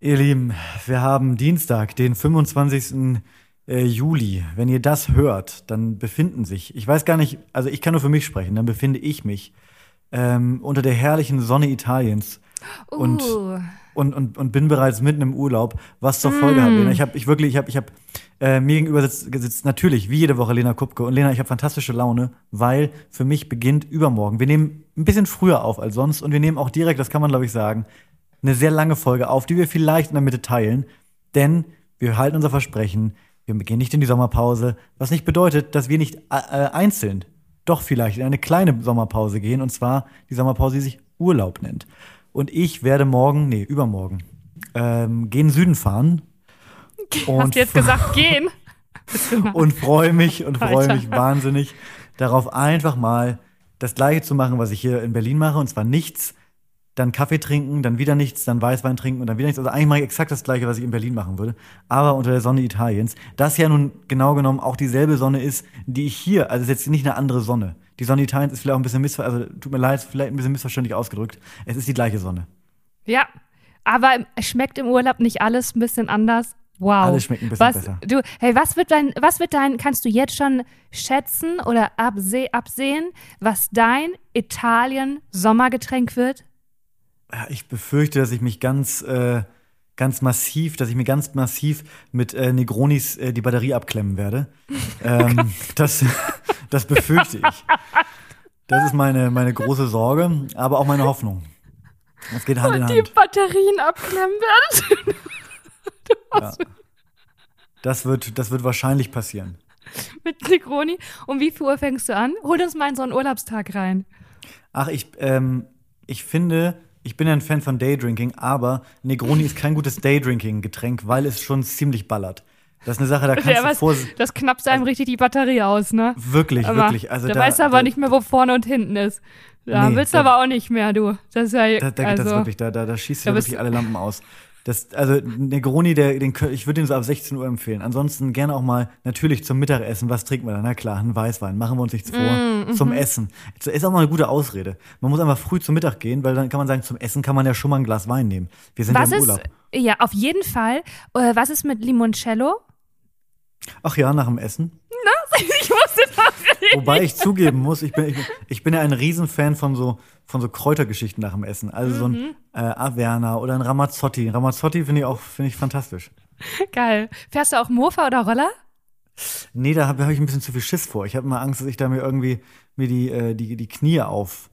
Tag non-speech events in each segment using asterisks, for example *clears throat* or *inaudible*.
Ihr Lieben, wir haben Dienstag, den 25. äh, Juli. Wenn ihr das hört, dann befinden sich, ich weiß gar nicht, also ich kann nur für mich sprechen, dann befinde ich mich ähm, unter der herrlichen Sonne Italiens und, Uh. und, und, und bin bereits mitten im Urlaub, was zur Folge hat, Lena. Ich habe ich wirklich, ich habe, ich habe äh, mir gegenüber sitzt, sitzt natürlich wie jede Woche Lena Kupke und Lena, ich habe fantastische Laune, weil für mich beginnt übermorgen. Wir nehmen ein bisschen früher auf als sonst und wir nehmen auch direkt, das kann man glaube ich sagen, eine sehr lange Folge auf, die wir vielleicht in der Mitte teilen, denn wir halten unser Versprechen, wir gehen nicht in die Sommerpause, was nicht bedeutet, dass wir nicht äh, äh, einzeln doch vielleicht in eine kleine Sommerpause gehen, und zwar die Sommerpause, die sich Urlaub nennt. Und ich werde morgen, nee, übermorgen, ähm, gen Süden fahren. Hast du jetzt gesagt, gehen? *laughs* und freue mich und freue mich wahnsinnig darauf, einfach mal das Gleiche zu machen, was ich hier in Berlin mache, und zwar nichts, dann Kaffee trinken, dann wieder nichts, dann Weißwein trinken und dann wieder nichts. Also eigentlich mache ich exakt das Gleiche, was ich in Berlin machen würde, aber unter der Sonne Italiens. Das ja nun genau genommen auch dieselbe Sonne ist, die ich hier, also es ist jetzt nicht eine andere Sonne. Die Sonne Italiens ist vielleicht auch ein bisschen missverständlich, also tut mir leid, vielleicht ein bisschen missverständlich ausgedrückt. Es ist die gleiche Sonne. Ja, aber es schmeckt im Urlaub nicht alles ein bisschen anders. Wow. Alles schmeckt ein bisschen was, besser. Du, hey, was wird dein, was wird dein, kannst du jetzt schon schätzen oder abse absehen, was dein Italien-Sommergetränk wird? Ich befürchte, dass ich mich ganz, äh, ganz massiv, dass ich mir ganz massiv mit äh, Negronis äh, die Batterie abklemmen werde. *laughs* ähm, das, das befürchte ich. Das ist meine, meine große Sorge, aber auch meine Hoffnung. Das geht Hand in Und die Hand. Batterien abklemmen werdet. *laughs* Ja. Das wird, das wird wahrscheinlich passieren. mit Negroni. Um wie viel Uhr fängst du an? Hol uns mal in so einen Urlaubstag rein. Ach, ich, ähm, ich finde, ich bin ja ein Fan von Daydrinking, aber Negroni ist kein gutes Daydrinking-Getränk, weil es schon ziemlich ballert. Das ist eine Sache, da kannst Ja, du vor das knappst einem richtig die Batterie aus, ne? wirklich, Aber wirklich. Also da, da, weißt du aber da, nicht mehr, wo vorne und hinten ist. Da Nee, willst du aber auch nicht mehr, du. Das ist ja, Da, da, also, das wirklich, da, da, da schießt ja wirklich alle Lampen aus. Das, also Negroni, der, den, ich würde den so ab 16 Uhr empfehlen. Ansonsten gerne auch mal natürlich zum Mittagessen. Was trinken wir dann? Na klar, ein Weißwein. Machen wir uns nichts vor. Mm, zum mhm. Essen. Das ist auch mal eine gute Ausrede. Man muss einfach früh zum Mittag gehen, weil dann kann man sagen, zum Essen kann man ja schon mal ein Glas Wein nehmen. Wir sind was ja im ist, Urlaub. ja, auf jeden Fall. Äh, was ist mit Limoncello? Ach ja, nach dem Essen. *laughs* ich wusste das. *laughs* Wobei ich zugeben muss, ich bin, ich, ich bin ja ein Riesenfan von so, von so Kräutergeschichten nach dem Essen. Also so Mhm. ein äh, Averna oder ein Ramazzotti. Ramazzotti finde ich auch finde ich fantastisch. Geil. Fährst du auch Mofa oder Roller? Nee, da habe hab ich ein bisschen zu viel Schiss vor. Ich habe immer Angst, dass ich da mir irgendwie mir die, äh, die, die Knie auf,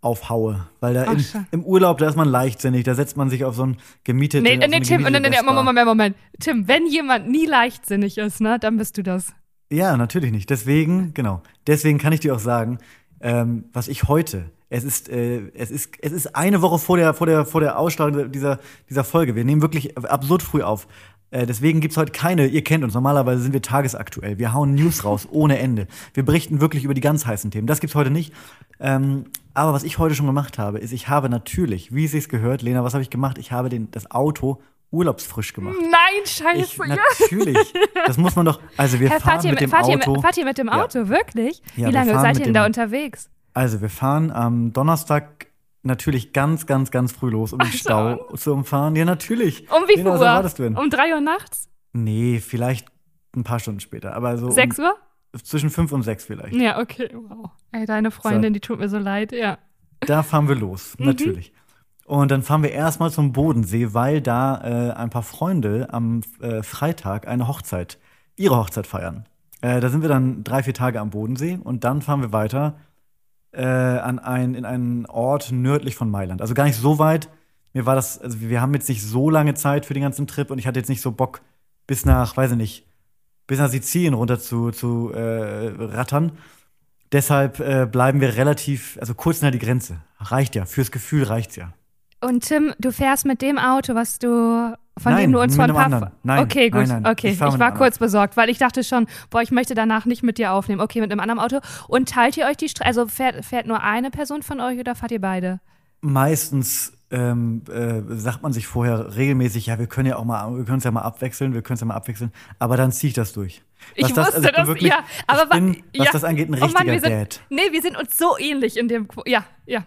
aufhaue. Weil da Ach, im, Urlaub, da ist man leichtsinnig, da setzt man sich auf so ein gemietetes. Nee, auf so nee, eine Tim, nee, nee, nee. Moment, Moment, Moment. Tim, wenn jemand nie leichtsinnig ist, ne, dann bist du das. Ja, natürlich nicht. Deswegen, genau. Deswegen kann ich dir auch sagen, ähm, was ich heute, es ist, äh, es ist, es ist eine Woche vor der, vor der, vor der Ausstrahlung dieser, dieser Folge. Wir nehmen wirklich absurd früh auf. Äh, deswegen gibt's heute keine, ihr kennt uns, normalerweise sind wir tagesaktuell. Wir hauen News raus *laughs* ohne Ende. Wir berichten wirklich über die ganz heißen Themen. Das gibt's heute nicht. Ähm, aber was ich heute schon gemacht habe, ist, ich habe natürlich, wie es sich gehört, Lena, was habe ich gemacht? Ich habe den, das Auto urlaubsfrisch gemacht. Nein, Ich, scheiße. ja. natürlich. Das muss man doch. Also wir Hä, fahren fahrt, ihr, mit dem fahrt, ihr, Auto. mit- fahrt ihr mit dem Ja. Auto, wirklich? Ja, Wie lange seid ihr denn da unterwegs? Also, wir fahren am Donnerstag natürlich ganz, ganz, ganz früh los, um den Ach so. Stau zu umfahren. Ja, natürlich. Um wie viel Lena, was Uhr? du denn? Um drei Uhr nachts? Nee, vielleicht ein paar Stunden später. Aber so Sechs Uhr? um, zwischen fünf und sechs vielleicht. Ja, okay, wow. Ey, deine Freundin, die tut mir so leid, ja. Da fahren wir los, Mhm. natürlich. Und dann fahren wir erstmal zum Bodensee, weil da äh, ein paar Freunde am äh, Freitag eine Hochzeit, ihre Hochzeit feiern. Äh, da sind wir dann drei, vier Tage am Bodensee und dann fahren wir weiter äh, an ein, in einen Ort nördlich von Mailand. Also gar nicht so weit. Mir war das, also wir haben jetzt nicht so lange Zeit für den ganzen Trip und ich hatte jetzt nicht so Bock, bis nach, weiß ich nicht, bis nach Sizilien runter zu, zu äh, rattern. Deshalb äh, bleiben wir relativ, also kurz nach die Grenze. Reicht ja, fürs Gefühl reicht's ja. Und Tim, du fährst mit dem Auto, was du von Nein, dem du uns von einem paar anderen. Nein, Okay, gut. nein, nein. Okay, Ich ich, war einem kurz besorgt, weil ich dachte schon, boah, ich möchte danach nicht mit dir aufnehmen. Okay, mit einem anderen Auto. Und teilt ihr euch die Strecke? Also fährt, fährt nur eine Person von euch oder fahrt ihr beide? Meistens ähm, äh, sagt man sich vorher regelmäßig, ja, wir können ja auch mal, wir können es ja mal abwechseln, wir können es ja mal abwechseln, aber dann ziehe ich das durch. Ich Was das- wusste also ich bin das, ja. Aber ich bin, wa- was ja. das angeht, ein Oh Mann, richtiger wir sind, Dad. Nee, wir sind uns so ähnlich in dem. Ja, ja,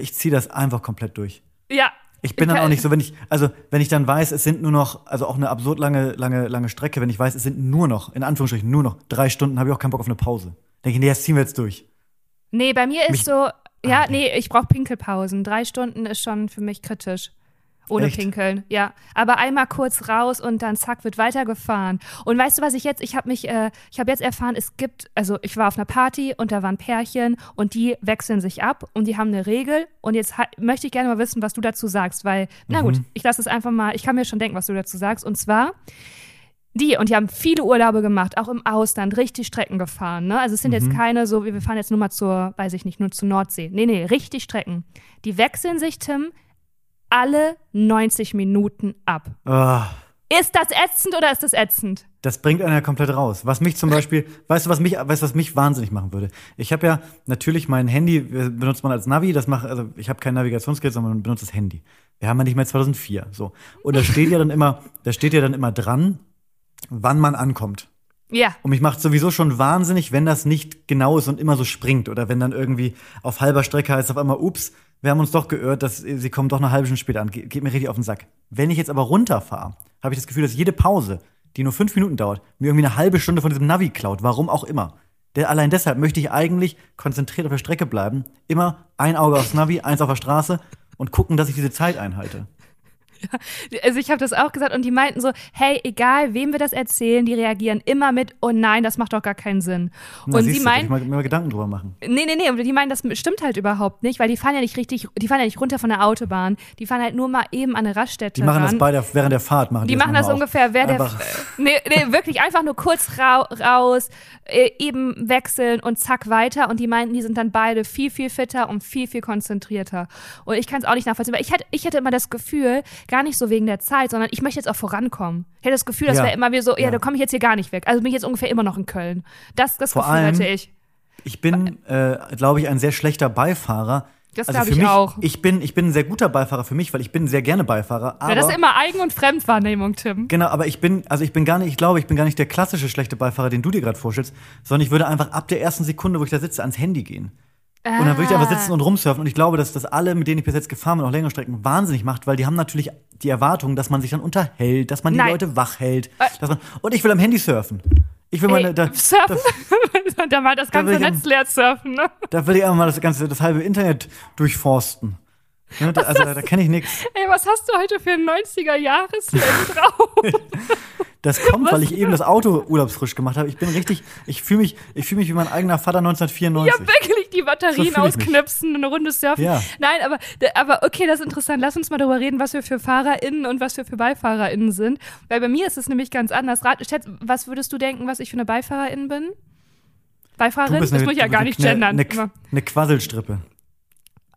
Ich ziehe das einfach komplett durch. Ja. Ich bin dann auch nicht so, wenn ich, also wenn ich dann weiß, es sind nur noch, also auch eine absurd lange, lange, lange Strecke, wenn ich weiß, es sind nur noch, in Anführungsstrichen, nur noch drei Stunden, habe ich auch keinen Bock auf eine Pause. Denke ich, nee, das ziehen wir jetzt durch. Nee, bei mir ist Mich- so, ja, Ah, nee, ich brauche Pinkelpausen. Drei Stunden ist schon für mich kritisch. Ohne Echt? Pinkeln, ja. Aber einmal kurz raus und dann zack, wird weitergefahren. Und weißt du, was ich jetzt, ich habe mich, äh, ich habe jetzt erfahren, es gibt, also ich war auf einer Party und da waren Pärchen und die wechseln sich ab und die haben eine Regel. Und jetzt möchte ich gerne mal wissen, was du dazu sagst, weil, na gut, ich lasse es einfach mal, ich kann mir schon denken, was du dazu sagst. Und zwar, die, und die haben viele Urlaube gemacht, auch im Ausland, richtig Strecken gefahren. Ne? Also es sind jetzt keine so, wie wir fahren jetzt nur mal zur, weiß ich nicht, nur zur Nordsee. Nee, nee, richtig Strecken. Die wechseln sich, Tim, alle 90 Minuten ab. Ah, Ist das ätzend oder ist das ätzend? das bringt einen ja komplett raus. Was mich zum *laughs* Beispiel, weißt du, was mich, weißt du, was mich wahnsinnig machen würde? Ich habe ja natürlich mein Handy, benutzt man als Navi, das macht, also ich habe kein Navigationsgerät, sondern man benutzt das Handy. Wir haben ja nicht mehr 2004, so. Und da steht ja dann immer, da steht ja dann immer dran, wann man ankommt. Ja. Und mich macht sowieso schon wahnsinnig, wenn das nicht genau ist und immer so springt. Oder wenn dann irgendwie auf halber Strecke heißt auf einmal, ups, wir haben uns doch geirrt, dass sie kommen doch eine halbe Stunde später an. Ge geht mir richtig auf den Sack. Wenn ich jetzt aber runterfahre, habe ich das Gefühl, dass jede Pause, die nur fünf Minuten dauert, mir irgendwie eine halbe Stunde von diesem Navi klaut. Warum auch immer. Der, allein deshalb möchte ich eigentlich konzentriert auf der Strecke bleiben. Immer ein Auge aufs Navi, eins auf der Straße und gucken, dass ich diese Zeit einhalte. *laughs* Also ich habe das auch gesagt und die meinten so, hey, egal wem wir das erzählen, die reagieren immer mit, oh nein, das macht doch gar keinen Sinn. Na, und sie meinen, ich mal, mal Gedanken drüber machen. Nee, nee, nee, aber die meinen, das stimmt halt überhaupt nicht, weil die fahren ja nicht richtig, die fahren ja nicht runter von der Autobahn, die fahren halt nur mal eben an eine Raststätte Die machen ran. das bei der, während der Fahrt. Machen die die machen das auch. ungefähr, wer der, nee, nee, wirklich einfach nur kurz rau, raus, äh, eben wechseln und zack weiter und die meinten, die sind dann beide viel, viel fitter und viel, viel konzentrierter. Und ich kann es auch nicht nachvollziehen, weil ich hatte, ich hatte immer das Gefühl, gar nicht so wegen der Zeit, sondern ich möchte jetzt auch vorankommen. Ich hatte das Gefühl, das Ja. wäre immer wie so, ja, Ja. da komme ich jetzt hier gar nicht weg. Also bin ich jetzt ungefähr immer noch in Köln. Das, das Vor Gefühl allem- hatte ich. Ich bin, äh, glaube ich, ein sehr schlechter Beifahrer. Das also glaub für ich mich, auch. Ich bin, ich bin ein sehr guter Beifahrer für mich, weil ich bin sehr gerne Beifahrer. Aber, Ja, das ist immer Eigen- und Fremdwahrnehmung, Tim. Genau, aber ich bin, also ich bin gar nicht, ich glaube, ich bin gar nicht der klassische schlechte Beifahrer, den du dir gerade vorstellst, sondern ich würde einfach ab der ersten Sekunde, wo ich da sitze, ans Handy gehen. Und dann würde ich einfach Ah. sitzen und rumsurfen. Und ich glaube, dass das alle, mit denen ich bis jetzt gefahren bin, auch längere Strecken, wahnsinnig macht, weil die haben natürlich die Erwartung, dass man sich dann unterhält, dass man die Nein. Leute wach hält. Äh. Dass man, und ich will am Handy surfen. Ich will meine, Ey, da, surfen? da *laughs* mal das ganze am- Netz leer surfen, ne? da will ich einfach mal das ganze, das halbe Internet durchforsten. Ne, da, also da, da kenne ich nichts. Ey, was hast du heute für ein 90er-Jahres-Slang *laughs* drauf? Das kommt, weil ich eben das Auto urlaubsfrisch gemacht habe. Ich bin richtig, ich fühle mich, ich fühle mich wie mein eigener Vater 1994. ja, wirklich die So Batterien mich. ausknipsen, eine Runde surfen. Ja. Nein, aber, aber okay, das ist interessant. Lass uns mal darüber reden, was wir für FahrerInnen und was wir für BeifahrerInnen sind. Weil bei mir ist es nämlich ganz anders. Rat, schätz, was würdest du denken, was ich für eine BeifahrerIn bin? Beifahrerin? das muss ich ja gar nicht gendern. Eine, eine Quasselstrippe.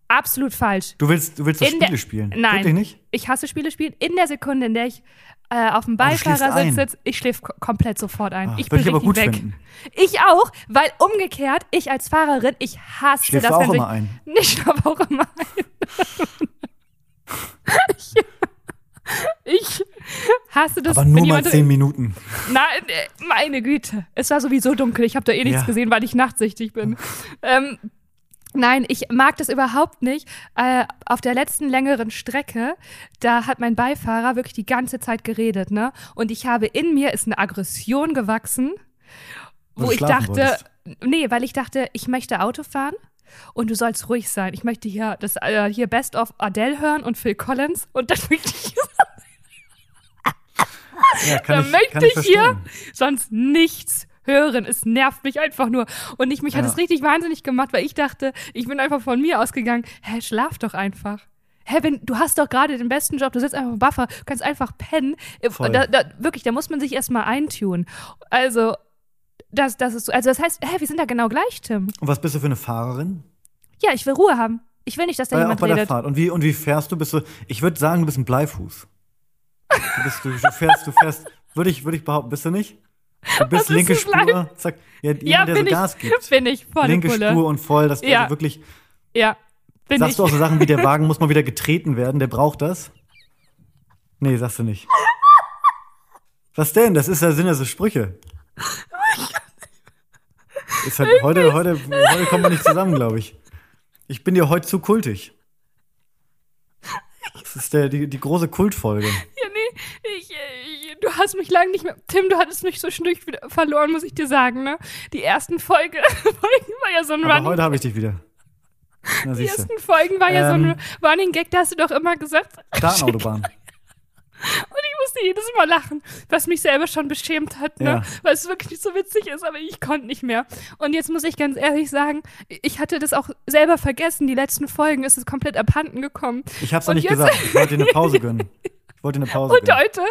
Absolut falsch. Du willst, du willst so der- Spiele spielen. Nein. Wirklich nicht? Ich hasse Spiele spielen. In der Sekunde, in der ich äh, auf dem Beifahrersitz ein. sitze, ich schläfe komplett sofort ein. Ah, ich bin ich aber gut weg. finden. Ich auch, weil umgekehrt, ich als Fahrerin, ich hasse Schläfst das, auch wenn immer ein? Ich schlafe auch immer ein. ich, *laughs* ich hasse das, Aber nur mal zehn Minuten. Nein, äh, meine Güte. Es war sowieso dunkel. Ich habe da eh nichts Ja. gesehen, weil ich nachtsichtig bin. *laughs* ähm, nein, ich mag das überhaupt nicht. Äh, auf der letzten längeren Strecke, da hat mein Beifahrer wirklich die ganze Zeit geredet, ne? Und ich habe in mir ist eine Aggression gewachsen, wo ich dachte, wolltest. nee, weil ich dachte, ich möchte Auto fahren. Und du sollst ruhig sein. Ich möchte hier das äh, hier Best of Adele hören und Phil Collins und dann *laughs* möchte ich Ja, kann da ich, möchte ich ich hier sonst nichts hören. Es nervt mich einfach nur. Und ich, mich hat Ja. es richtig wahnsinnig gemacht, weil ich dachte, ich bin einfach von mir ausgegangen, hä, schlaf doch einfach. Hä, wenn, du hast doch gerade den besten Job, du sitzt einfach im Buffer, du kannst einfach pennen. Äh. Da, da, wirklich, da muss man sich erstmal eintun. Also, das, das ist so. Also, das heißt, hä, wir sind da genau gleich, Tim. Und was bist du für eine Fahrerin? Ja, ich will Ruhe haben. Ich will nicht, dass da Bei, auch jemand bei der redet. Fahrt. Und wie, und wie fährst du? Bist du? Ich würde sagen, du bist ein Bleifuß. Du, bist, du, du fährst, du fährst, würde ich, würde ich behaupten, bist du nicht? Du bist ist linke Spur, zack. Ja, jemand, Ja, der so ich, Gas gibt. bin ich, volle Linke Pulle. Spur und voll, das Ja. also wirklich. Ja, bin Sagst ich. du auch so Sachen wie, der *laughs* Wagen muss mal wieder getreten werden, der braucht das? Nee, sagst du nicht. *laughs* Was denn? Das ist ja Sinn der so Sprüche. *laughs* Ist halt, heute, heute, heute kommen wir nicht zusammen, glaube ich. Ich bin dir heute zu kultig. Das ist der, die, die große Kultfolge. Ja, nee, ich, ich, du hast mich lange nicht mehr. Tim, du hattest mich zwischendurch wieder verloren, muss ich dir sagen, ne? Die ersten Folge, Folgen *laughs* war ja so ein Aber Running heute habe ich dich wieder. Na, Die siehst du. ersten Folgen war ja so Ähm, ein Running Gag, da hast du doch immer gesagt. *laughs* Datenautobahn. Und ich musste jedes Mal lachen, was mich selber schon beschämt hat, ne? Ja. weil es wirklich nicht so witzig ist, aber ich konnte nicht mehr. Und jetzt muss ich ganz ehrlich sagen, ich hatte das auch selber vergessen. Die letzten Folgen ist es komplett abhanden gekommen. Ich hab's Und nicht gesagt. Ich wollte dir eine Pause gönnen. Ich wollte eine *laughs* Pause Und gönnen. heute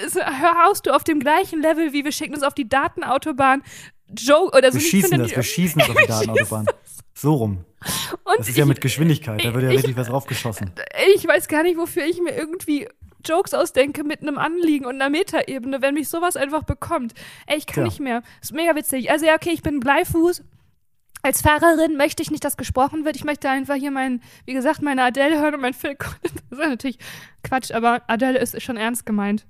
hörst du auf dem gleichen Level, wie wir schicken uns auf die Datenautobahn. Joe oder so. Wir schießen das, wir schießen das auf die *laughs* Datenautobahn. So rum. Und Das ist ja ich- mit Geschwindigkeit, da wird ja ich- richtig was draufgeschossen. ich weiß gar nicht, wofür ich mir irgendwie Jokes ausdenke mit einem Anliegen und einer Metaebene, wenn mich sowas einfach bekommt. Ey, ich kann Tja. nicht mehr. Ist mega witzig. Also ja, okay, ich bin Bleifuß. Als Fahrerin möchte ich nicht, dass gesprochen wird. Ich möchte einfach hier mein, wie gesagt, meine Adele hören und mein Phil Collins. *laughs* Das ist natürlich Quatsch, aber Adele ist schon ernst gemeint.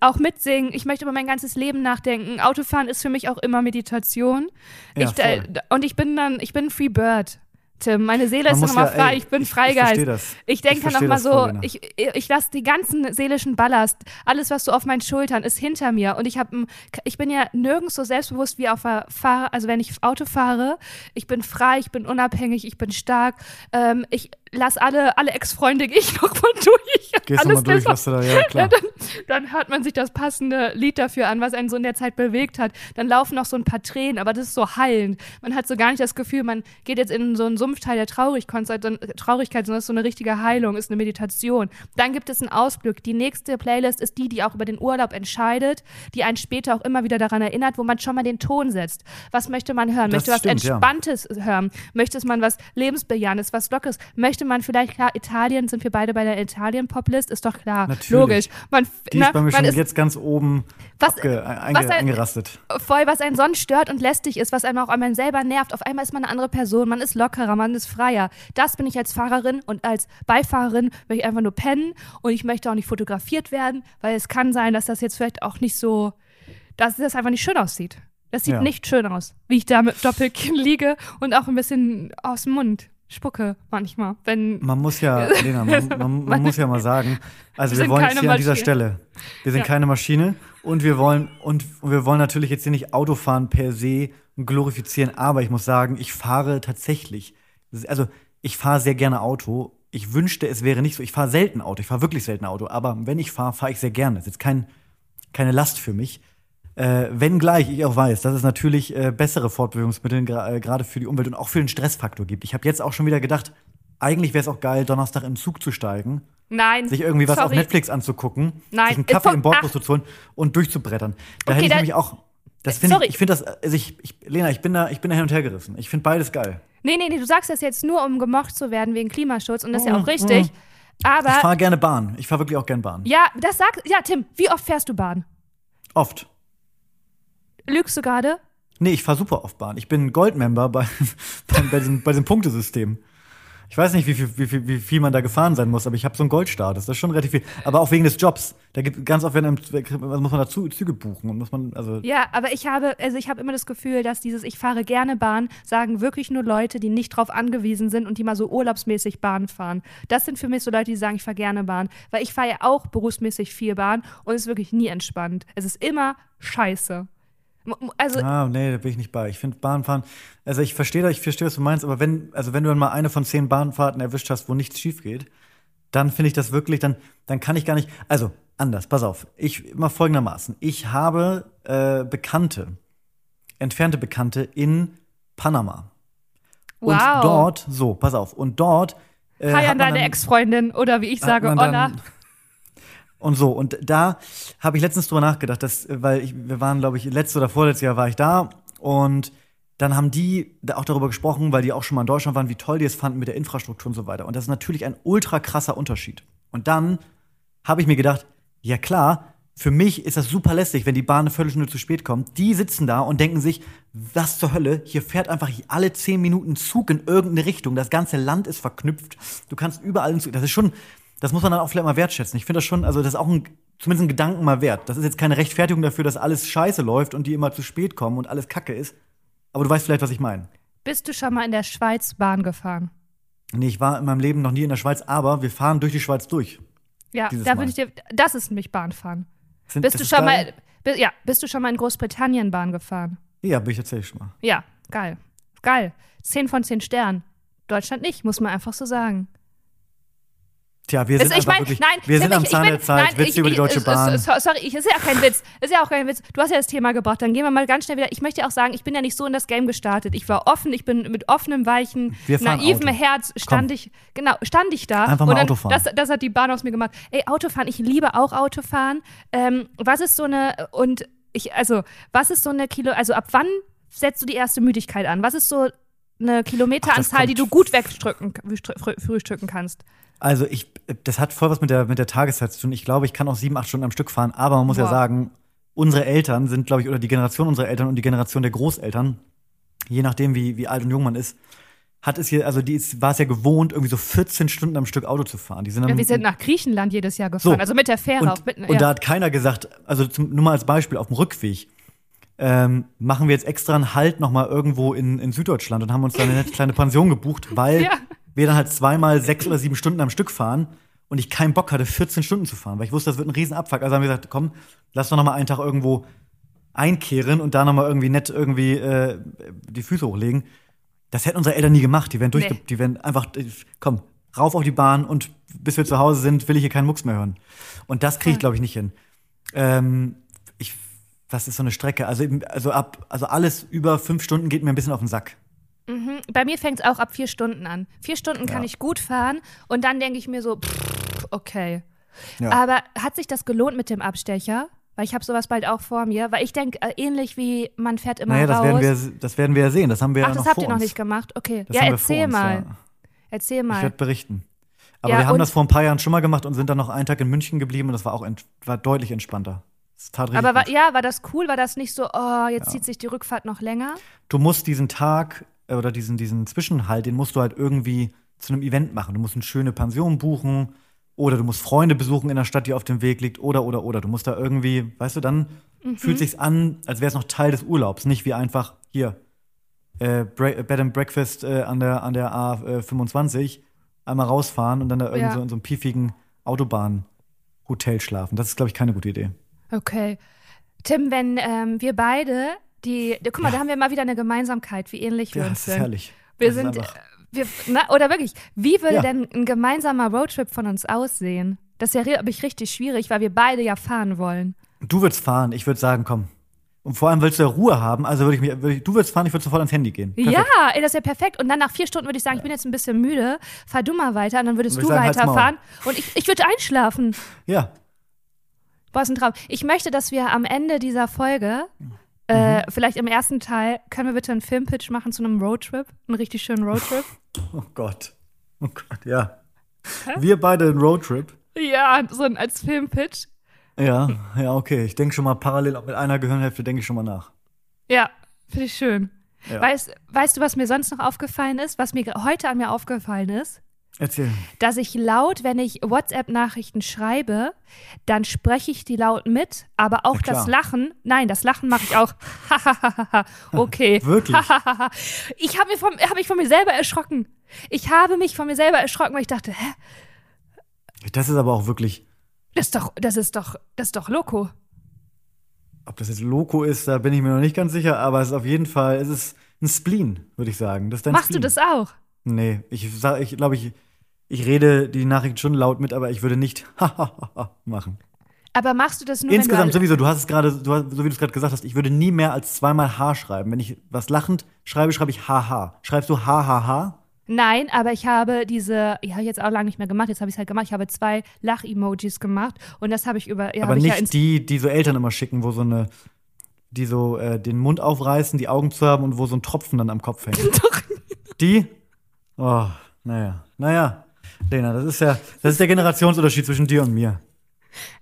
Auch mitsingen. Ich möchte über mein ganzes Leben nachdenken. Autofahren ist für mich auch immer Meditation. Ja, ich, äh, und ich bin dann, ich bin Free Bird. Tim, meine Seele Man ist nochmal ja, frei. ey, ich bin ich- ich Freigeist. versteh das. Ich Ich denke nochmal so, ich, ich lasse die ganzen seelischen Ballast, alles, was so auf meinen Schultern ist, hinter mir. Und ich habe, ich bin ja nirgends so selbstbewusst wie auf der Fahr also wenn ich Auto fahre. Ich bin frei, ich bin unabhängig, ich bin stark. Ähm, ich lasse alle, alle Ex-Freunde gehe ich noch mal durch. Gehst alles nochmal durch, das, was du da, ja klar. dann, dann hört man sich das passende Lied dafür an, was einen so in der Zeit bewegt hat. Dann laufen noch so ein paar Tränen, aber das ist so heilend. Man hat so gar nicht das Gefühl, man geht jetzt in so einen Sumpfteil der Traurigkeit, sondern- Traurigkeit, sondern es ist so eine richtige Heilung, ist eine Meditation. Dann gibt es einen Ausblick. Die nächste Playlist ist die, die auch über den Urlaub entscheidet, die einen später auch immer wieder daran erinnert, wo man schon mal den Ton setzt. Was möchte man hören? Das Möchte was stimmt, ja. Entspanntes hören? Möchte man was Lebensbejahendes, was Lockeres? Möchte man vielleicht, klar, Italien, sind wir beide bei der Italien-Poplist? Ist doch klar. Natürlich. Logisch. Man, Die na, ist bei mir man schon ist jetzt ganz oben Was- abge, einge, was ein- eingerastet. voll, was einen sonst stört und lästig ist, was einem auch einmal selber nervt. Auf einmal ist man eine andere Person, man ist lockerer, man ist freier. Das bin ich als Fahrerin und als Beifahrerin möchte ich einfach nur pennen und ich möchte auch nicht fotografiert werden, weil es kann sein, dass das jetzt vielleicht auch nicht so, dass das einfach nicht schön aussieht. Das sieht Ja. nicht schön aus, wie ich da mit Doppelkinn liege und auch ein bisschen aus dem Mund spucke manchmal, wenn Man muss ja, *laughs* Lena, man, man, man muss ja mal sagen, also Wir wir, wollen jetzt hier an dieser Maschine. Stelle, wir sind Ja. keine Maschine und wir wollen und wir wollen natürlich jetzt hier nicht Autofahren per se glorifizieren, aber ich muss sagen, ich fahre tatsächlich, also ich fahre sehr gerne Auto. Ich wünschte, es wäre nicht so. Ich fahre selten Auto, ich fahre wirklich selten Auto, aber wenn ich fahre, fahre ich sehr gerne. Das ist jetzt kein, keine Last für mich. Äh, wenngleich ich auch weiß, dass es natürlich äh, bessere Fortbewegungsmittel gra- äh, gerade für die Umwelt und auch für den Stressfaktor gibt. Ich habe jetzt auch schon wieder gedacht, eigentlich wäre es auch geil, Donnerstag in den Zug zu steigen, nein, sich irgendwie was auf sorry. Netflix anzugucken, Nein, sich einen äh, Kaffee von- im Bordbus zu holen und durchzubrettern. Da Okay, hätte ich nämlich auch, das finde Sorry. ich, ich finde das, also ich, ich, Lena, ich bin da, ich bin da hin und her gerissen. Ich finde beides geil. Nee, nee, nee, du sagst das jetzt nur, um gemocht zu werden wegen Klimaschutz und das ist ja Mm, auch richtig. Aber Ich fahre gerne Bahn. Ich fahre wirklich auch gerne Bahn. ja, das sagt, ja, Tim, wie oft fährst du Bahn? Oft. Lügst du gerade? Nee, ich fahre super oft Bahn. Ich bin Goldmember bei, *laughs* bei, bei, diesem, bei diesem Punktesystem. Ich weiß nicht, wie viel, wie, viel, wie viel man da gefahren sein muss, aber ich habe so einen Goldstatus. Das ist schon relativ viel. Aber auch wegen des Jobs. Da gibt ganz oft, wenn einem, muss man dazu Züge buchen und muss man, also Ja, aber ich habe, also ich habe immer das Gefühl, dass dieses Ich fahre gerne Bahn sagen wirklich nur Leute, die nicht drauf angewiesen sind und die mal so urlaubsmäßig Bahn fahren. Das sind für mich so Leute, die sagen, ich fahre gerne Bahn. Weil ich fahre ja auch berufsmäßig viel Bahn und es ist wirklich nie entspannt. Es ist immer scheiße. Also, Ah, nee, da bin ich nicht bei. Ich finde Bahnfahren, also ich verstehe ich verstehe, was du meinst, aber wenn, also wenn du dann mal eine von zehn Bahnfahrten erwischt hast, wo nichts schief geht, dann finde ich das wirklich, dann, dann kann ich gar nicht, also anders, pass auf, ich mal folgendermaßen, ich habe äh, Bekannte, entfernte Bekannte in Panama. Und wow. dort, so, pass auf, und dort äh, Hi an deine Ex-Freundin oder wie ich sage, Olla. dann- Und so, und da habe ich letztens drüber nachgedacht, dass, weil ich, wir waren, glaube ich, letztes oder vorletztes Jahr war ich da und dann haben die auch darüber gesprochen, weil die auch schon mal in Deutschland waren, wie toll die es fanden mit der Infrastruktur und so weiter. Und das ist natürlich ein ultra krasser Unterschied. Und dann habe ich mir gedacht, ja klar, für mich ist das super lästig, wenn die Bahn eine Viertelstunde zu spät kommt. Die sitzen da und denken sich, was zur Hölle, hier fährt einfach alle zehn Minuten Zug in irgendeine Richtung. Das ganze Land ist verknüpft. Du kannst überall einen Zug. Das ist schon, das muss man dann auch vielleicht mal wertschätzen. Ich finde das schon, also das ist auch ein, zumindest ein Gedanken mal wert. Das ist jetzt keine Rechtfertigung dafür, dass alles scheiße läuft und die immer zu spät kommen und alles kacke ist. Aber du weißt vielleicht, was ich meine. Bist du schon mal in der Schweiz Bahn gefahren? Nee, ich war in meinem Leben noch nie in der Schweiz, aber wir fahren durch die Schweiz durch. Ja, da würde ich dir. Das ist nämlich Bahnfahren. Sind, Bist du schon geil. mal. Ja, bist du schon mal in Großbritannien Bahn gefahren? Ja, bin ich tatsächlich schon mal. Ja, geil. Geil. 10 von 10 Sternen. Deutschland nicht, muss man einfach so sagen. Tja, wir sind ich einfach mein, wirklich, nein, wir sind ich- am ich Zahn der Zeit, nein, Witze ich- über die ich- Deutsche es- Bahn. es- es- Sorry, ich, ist ja auch kein Witz. Ist ja auch kein Witz. Du hast ja das Thema gebracht. Dann gehen wir mal ganz schnell wieder. Ich möchte auch sagen, ich bin ja nicht so in das Game gestartet. Ich war offen, ich bin mit offenem, weichen, naivem Auto. Herz stand ich, genau, stand ich da. Einfach mal und dann, Auto fahren. Das, das hat die Bahn aus mir gemacht. Ey, Autofahren, ich liebe auch Autofahren. Ähm, was ist so eine, und ich, also, was ist so eine Kilo, also ab wann setzt du die erste Müdigkeit an? Was ist so eine Kilometeranzahl, kommt- die du gut wegstrücken, früh- frühstücken kannst? Also ich, das hat voll was mit der, mit der Tageszeit zu tun. Ich glaube, ich kann auch sieben, acht Stunden am Stück fahren, aber man muss ja Boah. sagen, unsere Eltern sind, glaube ich, oder die Generation unserer Eltern und die Generation der Großeltern, je nachdem, wie, wie alt und jung man ist, hat es hier, also die ist, war es ja gewohnt, irgendwie so 14 Stunden am Stück Auto zu fahren. Die sind Ja, dann, wir sind nach Griechenland jedes Jahr gefahren, So. also mit der Fähre. und, auf, mit, und ja. da hat keiner gesagt, also zum, nur mal als Beispiel, auf dem Rückweg, ähm, machen wir jetzt extra einen Halt nochmal irgendwo in, in Süddeutschland und haben uns da eine nette kleine Pension gebucht, weil *laughs* Ja. Wir dann halt zweimal sechs oder sieben Stunden am Stück fahren und ich keinen Bock hatte, 14 Stunden zu fahren, weil ich wusste, das wird ein Riesenabfuck. Also haben wir gesagt, komm, lass doch noch mal einen Tag irgendwo einkehren und da noch mal irgendwie nett irgendwie äh, die Füße hochlegen. Das hätten unsere Eltern nie gemacht. Die wären durch, Nee. die wären einfach, äh, komm, rauf auf die Bahn und bis wir zu Hause sind, will ich hier keinen Mucks mehr hören. Und das kriege ich, glaube ich, nicht hin. Ähm, ich, was ist so eine Strecke? Also, also ab, also alles über fünf Stunden geht mir ein bisschen auf den Sack. Mhm. Bei mir fängt es auch ab vier Stunden an. Vier Stunden kann Ja. ich gut fahren und dann denke ich mir so, pff, okay. Ja. Aber hat sich das gelohnt mit dem Abstecher? Weil ich habe sowas bald auch vor mir. Weil ich denke, äh, ähnlich wie man fährt immer Naja, das raus. werden, wir, das werden wir ja sehen. Das haben wir Ach, ja noch das habt ihr noch uns. nicht gemacht? Okay. Das ja, erzähl uns, mal. Ja. Erzähl Ich mal. werde berichten. Aber Ja, wir haben das vor ein paar Jahren schon mal gemacht und sind dann noch einen Tag in München geblieben und das war auch war deutlich entspannter. Das tat richtig Aber war, ja, war das cool? War das nicht so, oh, jetzt zieht sich die Rückfahrt noch länger? Du musst diesen Tag oder diesen, diesen Zwischenhalt, den musst du halt irgendwie zu einem Event machen. Du musst eine schöne Pension buchen oder du musst Freunde besuchen in der Stadt, die auf dem Weg liegt oder oder oder. Du musst da irgendwie, weißt du, dann Mhm. fühlt sich's an, als wäre es noch Teil des Urlaubs, nicht wie einfach hier äh, Bre Bed and Breakfast äh, an der an der A25 einmal rausfahren und dann da irgendwie Ja. so in so einem piefigen Autobahnhotel schlafen. Das ist glaube ich keine gute Idee. Okay. Tim, wenn ähm, wir beide die, guck mal, da haben wir mal wieder eine Gemeinsamkeit, wie ähnlich wir Ja, uns das ist sind. herrlich. Wir Das ist sind, äh, wir, na, oder wirklich, wie würde Ja. denn ein gemeinsamer Roadtrip von uns aussehen? Das ist ja, glaube ich, richtig schwierig, weil wir beide ja fahren wollen. Du würdest fahren, ich würde sagen, komm. Und vor allem willst du ja Ruhe haben, also würde ich mir, würd ich, du würdest fahren, ich würde sofort ans Handy gehen. Perfekt. Ja, ey, das ist ja perfekt. Und dann nach vier Stunden würde ich sagen, ich bin jetzt ein bisschen müde, fahr du mal weiter und dann würdest Dann du weiterfahren und ich, ich würde einschlafen. Ja, Boah, ist ein Traum. Ich möchte, dass wir am Ende dieser Folge, äh, Mhm. vielleicht im ersten Teil, können wir bitte einen Filmpitch machen zu einem Roadtrip? Einen richtig schönen Roadtrip? *laughs* oh Gott. Oh Gott, ja. Wir beide einen Roadtrip. ja, so ein, als Filmpitch. Ja, ja, okay. Ich denke schon mal parallel, mit einer Gehirnhälfte denke ich schon mal nach. Ja, finde ich schön. Ja. Weißt, weißt du, was mir sonst noch aufgefallen ist? Was mir heute an mir aufgefallen ist? Erzähl. Dass ich laut, wenn ich WhatsApp-Nachrichten schreibe, dann spreche ich die laut mit, aber auch das Lachen, nein, das Lachen mache ich auch. *laughs* okay. *laughs* Wirklich? *laughs* ich habe hab mich von mir selber erschrocken. Ich habe mich von mir selber erschrocken, weil ich dachte, hä, Das ist aber auch wirklich, das ist doch, das ist doch, das ist doch Loco. ob das jetzt Loco ist, da bin ich mir noch nicht ganz sicher, aber es ist auf jeden Fall, es ist ein Spleen, würde ich sagen. Machst Spleen. du das auch? Nee, ich sag, ich glaube, ich, ich rede die Nachrichten schon laut mit, aber ich würde nicht *laughs* machen. Aber machst du das nur, Insgesamt du sowieso, du hast es gerade, so wie du es gerade gesagt hast, ich würde nie mehr als zweimal H schreiben. Wenn ich was lachend schreibe, schreibe ich HH. Schreibst du HHH? Nein, aber ich habe diese, ja, jetzt auch lange nicht mehr gemacht, jetzt habe ich es halt gemacht. Ich habe zwei Lach-Emojis gemacht und das habe ich über, ja, Aber habe ich ja nicht ins, die, die so Eltern immer schicken, wo so eine, die so äh, den Mund aufreißen, die Augen zu haben und wo so ein Tropfen dann am Kopf hängt. *laughs* Doch. Die? Oh, naja. Naja. Lena, das ist ja, das ist der Generationsunterschied zwischen dir und mir.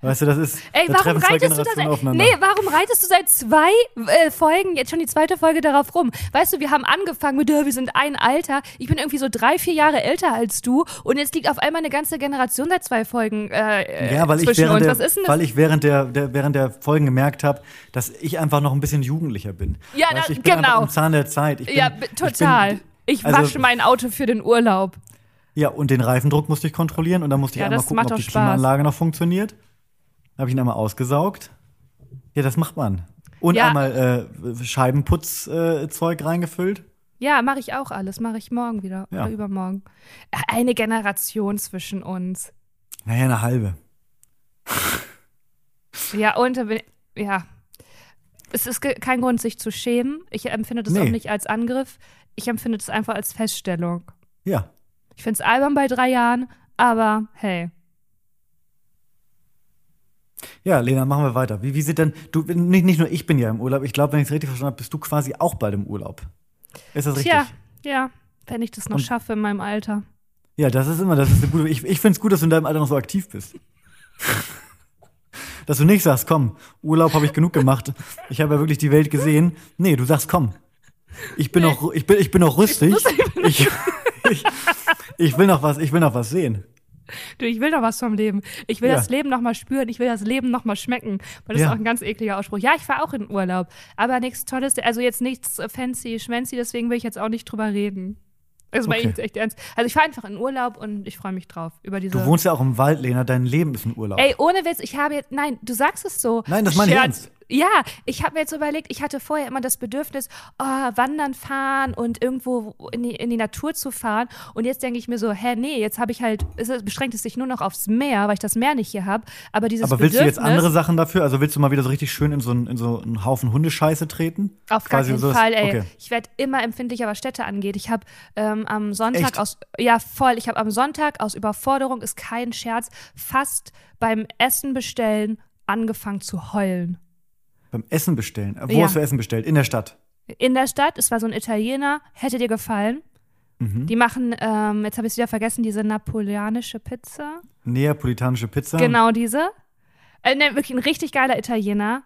Weißt du, das ist, Ey, da warum reitest du das? Nee, warum reitest du seit zwei äh, Folgen, jetzt schon die zweite Folge darauf rum? Weißt du, wir haben angefangen mit, wir sind ein Alter. Ich bin irgendwie so drei, vier Jahre älter als du und jetzt liegt auf einmal eine ganze Generation seit zwei Folgen äh, Ja, weil ich zwischen während uns. der, Was ist denn das? weil ich während der, der während der Folgen gemerkt habe, dass ich einfach noch ein bisschen jugendlicher bin. Ja, weißt, ich bin genau. Am Zahn der Zeit. Ich bin, ja, total. Ich, also- wasche mein Auto für den Urlaub. Ja, und den Reifendruck musste ich kontrollieren und dann musste ich Ja, einmal gucken, ob die Spaß. Klimaanlage noch funktioniert. Habe ich ihn einmal ausgesaugt. Ja, das macht man. Und Ja. einmal äh, Scheibenputzzeug äh, reingefüllt. Ja, mache ich auch alles. Mache ich morgen wieder Ja. oder übermorgen. Eine Generation zwischen uns. Naja, eine halbe. Ja, und ja. Es ist kein Grund, sich zu schämen. Ich empfinde das Nee. auch nicht als Angriff. Ich empfinde das einfach als Feststellung. Ja. Ich finde es albern bei drei Jahren, aber hey. Ja, Lena, machen wir weiter. Wie, wie sieht denn, du, nicht, nicht nur ich bin ja im Urlaub, ich glaube, wenn ich es richtig verstanden habe, bist du quasi auch bald im Urlaub. Ist das richtig? Tja, ja, wenn ich das noch Und- schaffe in meinem Alter. Ja, das ist immer, das ist eine gute, ich, ich finde es gut, dass du in deinem Alter noch so aktiv bist. *laughs* dass du nicht sagst, komm, Urlaub habe ich genug gemacht, ich habe ja wirklich die Welt gesehen. Nee, du sagst, komm, ich bin noch, ich bin, ich bin noch rüstig. Ich, ich, ich *laughs* will noch was, ich will noch was sehen. Du, ich will doch was vom Leben. Ich will Ja. das Leben noch mal spüren. Ich will das Leben noch mal schmecken. Weil das Ja. ist auch ein ganz ekliger Ausspruch. Ja, ich fahre auch in Urlaub. Aber nichts Tolles, also jetzt nichts fancy, schmancy, deswegen will ich jetzt auch nicht drüber reden. Das war Okay. echt, echt ernst. Also ich fahre einfach in Urlaub und ich freue mich drauf. Über diese. Du wohnst ja auch im Wald, Lena, dein Leben ist ein Urlaub. Ey, ohne Witz, ich habe jetzt, nein, du sagst es so. Nein, das meine ich ernst. Ja, ich habe mir jetzt überlegt, ich hatte vorher immer das Bedürfnis, oh, wandern fahren und irgendwo in die, in die Natur zu fahren. Und jetzt denke ich mir so, hä, nee, jetzt habe ich halt, es beschränkt es sich nur noch aufs Meer, weil ich das Meer nicht hier habe. Aber dieses Aber willst du Bedürfnis, jetzt andere Sachen dafür? Also willst du mal wieder so richtig schön in so, einen- in so einen Haufen Hundescheiße treten? Auf gar keinen sowas- Fall, ey. Okay. Ich werde immer empfindlicher, was Städte angeht. Ich habe ähm, am Sonntag Echt? aus, ja voll, ich habe am Sonntag aus Überforderung, ist kein Scherz, fast beim Essen bestellen angefangen zu heulen. Beim Essen bestellen. Wo Ja. hast du Essen bestellt? In der Stadt. In der Stadt, es war so ein Italiener, hätte dir gefallen. Mhm. Die machen, ähm, jetzt habe ich es wieder vergessen, diese napoleonische Pizza. Neapolitanische Pizza. Genau diese. Äh, ne, wirklich ein richtig geiler Italiener.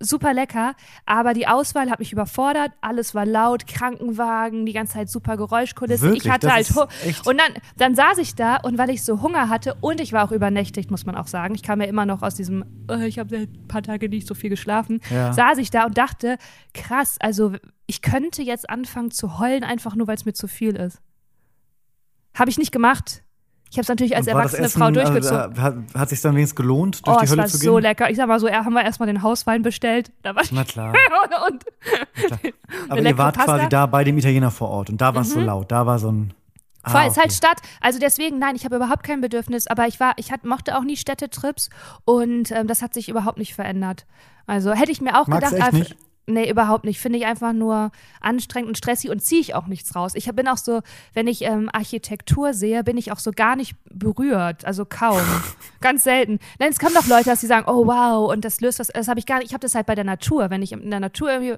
Super lecker, aber die Auswahl hat mich überfordert. Alles war laut, Krankenwagen, die ganze Zeit super Geräuschkulisse. Wirklich? Ich hatte Das halt und dann, dann saß ich da und weil ich so Hunger hatte und ich war auch übernächtigt, muss man auch sagen. Ich kam ja immer noch aus diesem, äh, ich habe ein paar Tage nicht so viel geschlafen. Ja. Saß ich da und dachte, krass, also ich könnte jetzt anfangen zu heulen, einfach nur weil es mir zu viel ist. Habe ich nicht gemacht. Ich habe es natürlich als war erwachsene Essen, Frau durchgezogen. Also, hat hat sich dann wenigstens gelohnt, durch Oh, die es Hölle war zu so gehen? lecker. Ich sag mal so, haben wir erstmal den Hauswein bestellt. Da war Na klar. *laughs* und, und *laughs* Aber ihr wart Pasta. quasi da bei dem Italiener vor Ort und da war es so laut. Da war so ein. Ah, voll, ist halt okay. Stadt. Also deswegen, nein, ich habe überhaupt kein Bedürfnis, aber ich war, ich hat, mochte auch nie Städtetrips und ähm, das hat sich überhaupt nicht verändert. Also hätte ich mir auch Magst du gedacht, echt ah, nicht? Nee, überhaupt nicht. Finde ich einfach nur anstrengend und stressig und ziehe ich auch nichts raus. Ich bin auch so, wenn ich ähm, Architektur sehe, bin ich auch so gar nicht berührt. Also kaum. *laughs* Ganz selten. Nein, es kommen doch Leute, dass sie sagen, oh wow, und das löst was. Das habe ich gar nicht. Ich habe das halt bei der Natur. Wenn ich in der Natur irgendwie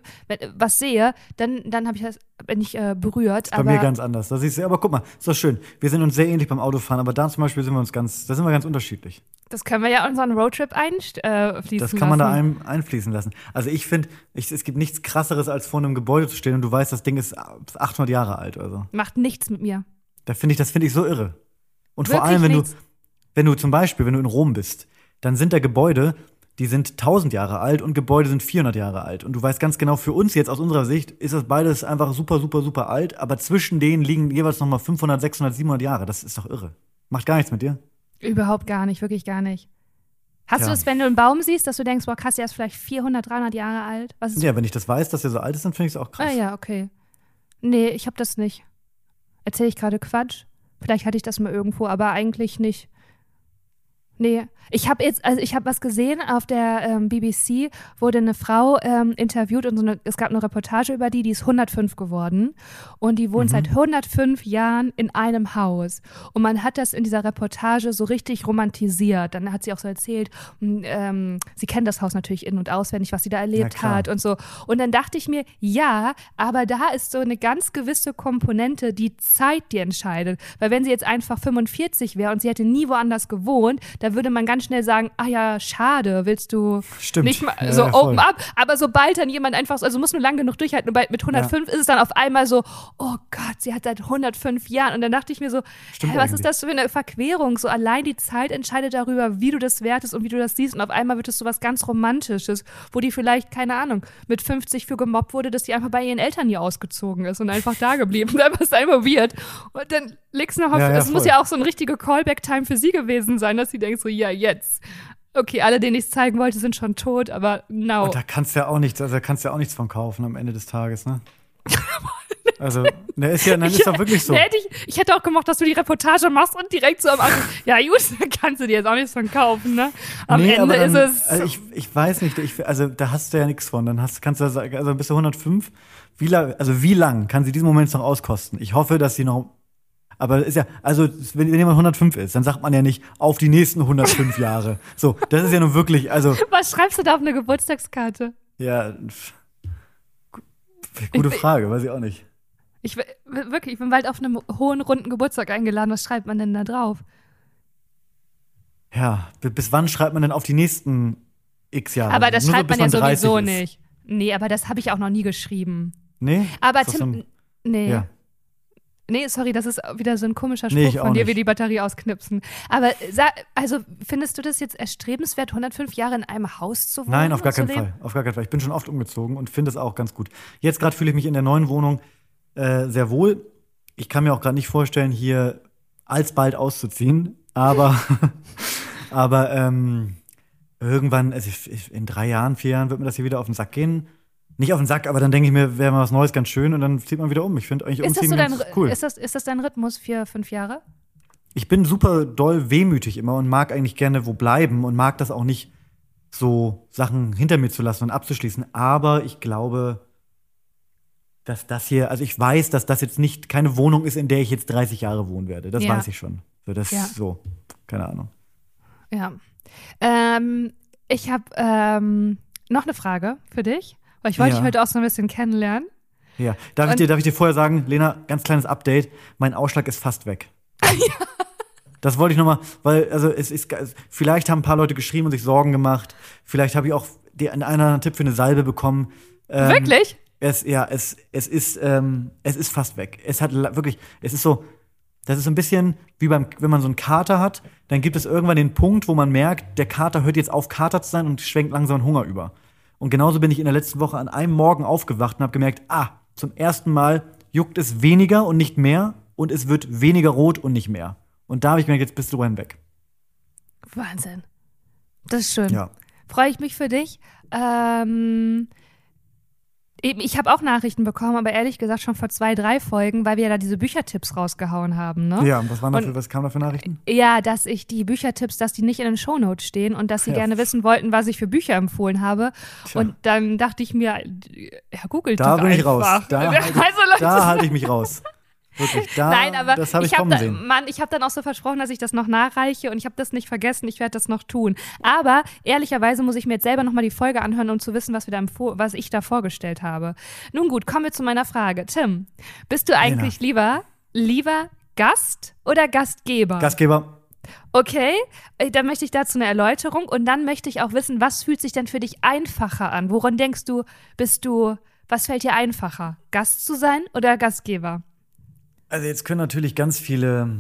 was sehe, dann, dann habe ich das, bin ich äh, berührt. Bei aber mir ganz anders. Da siehst du, aber guck mal, ist doch schön. Wir sind uns sehr ähnlich beim Autofahren, aber da zum Beispiel sind wir uns ganz, da sind wir ganz unterschiedlich. das können wir ja unseren Roadtrip einfließen äh, fließen Das kann man da lassen. ein, einfließen lassen. Also ich finde, es gibt nichts krasseres, als vor einem Gebäude zu stehen und du weißt, das Ding ist 800 Jahre alt oder so. Macht nichts mit mir. Da finde ich, das finde ich so irre. Und vor Wirklich allem, wenn nichts. du, wenn du zum Beispiel, wenn du in Rom bist, dann sind da Gebäude, die sind 1000 Jahre alt und Gebäude sind 400 Jahre alt. Und du weißt ganz genau, für uns jetzt aus unserer Sicht ist das beides einfach super, super, super alt, aber zwischen denen liegen jeweils nochmal 500, 600, 700 Jahre. Das ist doch irre. Macht gar nichts mit dir. Überhaupt gar nicht, wirklich gar nicht. Hast Tja. du das, wenn du einen Baum siehst, dass du denkst, boah, krass, der ist vielleicht 400, 300 Jahre alt? Was ist Ja, wenn ich das weiß, dass der so alt ist, dann finde ich es auch krass. Ah ja, okay. Nee, ich habe das nicht. Erzähle ich gerade Quatsch? Vielleicht hatte ich das mal irgendwo, aber eigentlich nicht. Nee, ich habe jetzt, also ich habe was gesehen auf der ähm, BBC, wurde eine Frau ähm, interviewt und so eine, es gab eine Reportage über die, die ist 105 geworden und die wohnt seit 105 Jahren in einem Haus und man hat das in dieser Reportage so richtig romantisiert. Dann hat sie auch so erzählt, mh, ähm, sie kennt das Haus natürlich in- und auswendig, was sie da erlebt hat und so. Und dann dachte ich mir, ja, aber da ist so eine ganz gewisse Komponente, die Zeit, die entscheidet. Weil wenn sie jetzt einfach 45 wäre und sie hätte nie woanders gewohnt, da da würde man ganz schnell sagen, ah ja, schade, willst du Stimmt. nicht mal Ja, so ja, voll. open up. Aber sobald dann jemand einfach, so- also muss nur lang genug durchhalten und bei, mit 105 ist es dann auf einmal so, oh Gott, sie hat seit 105 Jahren. Und dann dachte ich mir so, Stimmt hä, was eigentlich. ist das für eine Verquerung? So allein die Zeit entscheidet darüber, wie du das wertest und wie du das siehst. Und auf einmal wird es so was ganz Romantisches, wo die vielleicht, keine Ahnung, mit 50 für gemobbt wurde, dass die einfach bei ihren Eltern nie ausgezogen ist und einfach da geblieben. *laughs* Da ist einfach weird. Und dann legst du noch auf, Ja, ja, es muss ja auch so eine richtige Callback-Time für sie gewesen sein, dass sie denkt so, ja, jetzt. Okay, alle, denen ich es zeigen wollte, sind schon tot, aber now. Und da kannst du ja auch nichts, also da kannst du ja auch nichts von kaufen am Ende des Tages, ne? *laughs* Also, ne, ist ja, dann ist doch wirklich so. Da hätte ich, ich hätte auch gemacht, dass du die Reportage machst und direkt so am Anfang, ja gut, *laughs* da kannst du dir jetzt auch nichts von kaufen, ne? Am Nee, Ende aber ist dann, es. Also ich, ich weiß nicht, ich, also da hast du ja nichts von. Dann hast, kannst du ja sagen, also bist du 105. Wie lang, also wie lang kann sie diesen Moment noch auskosten? Ich hoffe, dass sie noch. Aber ist ja, also wenn, wenn jemand 105 ist, dann sagt man ja nicht auf die nächsten 105 *laughs* Jahre. So, das ist ja nun wirklich, also was schreibst du da auf eine Geburtstagskarte? ja, gute Frage, weiß ich auch nicht. Ich wirklich, ich bin bald auf einem hohen runden Geburtstag eingeladen. Was schreibt man denn da drauf? Ja, bi- bis wann schreibt man denn auf die nächsten X Jahre? aber das Nur so, schreibt bis man ja 30 sowieso ist. nicht. Nee, aber das habe ich auch noch nie geschrieben. Nee? Aber das so Tim, ein- nee. Ja. Nee, sorry, das ist wieder so ein komischer Spruch Nee, von dir, nicht. wie die Batterie ausknipsen. Aber also findest du das jetzt erstrebenswert, 105 Jahre in einem Haus zu wohnen? Nein, auf gar keinen? Fall. Auf gar keinen Fall. Ich bin schon oft umgezogen und finde es auch ganz gut. Jetzt gerade fühle ich mich in der neuen Wohnung äh, sehr wohl. Ich kann mir auch gerade nicht vorstellen, hier alsbald auszuziehen, aber, *laughs* aber ähm, irgendwann, also in drei Jahren, vier Jahren wird mir das hier wieder auf den Sack gehen. Nicht auf den Sack, aber dann denke ich mir, wäre mal was Neues ganz schön und dann zieht man wieder um. Ich finde eigentlich Ist das, umziehen so dein, cool. ist, das, ist das dein Rhythmus für fünf Jahre? ich bin super doll wehmütig immer und mag eigentlich gerne wo bleiben und mag das auch nicht, so Sachen hinter mir zu lassen und abzuschließen. Aber ich glaube, dass das hier, also ich weiß, dass das jetzt nicht keine Wohnung ist, in der ich jetzt 30 Jahre wohnen werde. Das Ja. weiß ich schon. So, das Ja. so, keine Ahnung. Ja. Ähm, ich habe ähm, noch eine Frage für dich, weil ich wollte Ja. dich heute auch so ein bisschen kennenlernen. Ja, darf ich, dir, darf ich dir vorher sagen, Lena, ganz kleines Update, mein Ausschlag ist fast weg. *laughs* Das wollte ich noch mal, weil also es ist vielleicht haben ein paar Leute geschrieben und sich Sorgen gemacht. Vielleicht habe ich auch die, einen anderen Tipp für eine Salbe bekommen. Ähm, Wirklich? Es, ja, es, es ist, ähm, es ist fast weg. Es hat wirklich, es ist so, das ist so ein bisschen wie beim, wenn man so einen Kater hat, dann gibt es irgendwann den Punkt, wo man merkt, der Kater hört jetzt auf, Kater zu sein und schwenkt langsam Hunger über. Und genauso bin ich in der letzten Woche an einem Morgen aufgewacht und habe gemerkt, ah, zum ersten Mal juckt es weniger und nicht mehr und es wird weniger rot und nicht mehr. Und da habe ich gemerkt, jetzt bist du hinweg. Wahnsinn. Das ist schön. Ja. Freue ich mich für dich. Ähm, eben, ich habe auch Nachrichten bekommen, aber ehrlich gesagt schon vor zwei, drei Folgen, weil wir ja da diese Büchertipps rausgehauen haben, ne? Ja, und was, waren da Und- für, was kam da für Nachrichten? Ja, dass ich die Büchertipps, dass die nicht in den Shownotes stehen und dass sie Ja. gerne wissen wollten, was ich für Bücher empfohlen habe. Tja. Und dann dachte ich mir, ja, googelt Da bin ich einfach. raus. Da *laughs* ich, also, Leute, da halte ich mich raus. Wirklich, da, *laughs* Nein, aber das habe ich, ich habe kommen da, sehen. Mann, ich habe dann auch so versprochen, dass ich das noch nachreiche und ich habe das nicht vergessen. Ich werde das noch tun. Aber ehrlicherweise muss ich mir jetzt selber noch mal die Folge anhören, um zu wissen, was wir da was ich da vorgestellt habe. Nun gut, kommen wir zu meiner Frage. Tim, bist du eigentlich lieber lieber Gast oder Gastgeber? Gastgeber, Okay, äh, dann möchte ich dazu eine Erläuterung und dann möchte ich auch wissen, was fühlt sich denn für dich einfacher an? Woran denkst du, bist du, was fällt dir einfacher? Gast zu sein oder Gastgeber? Also jetzt können natürlich ganz viele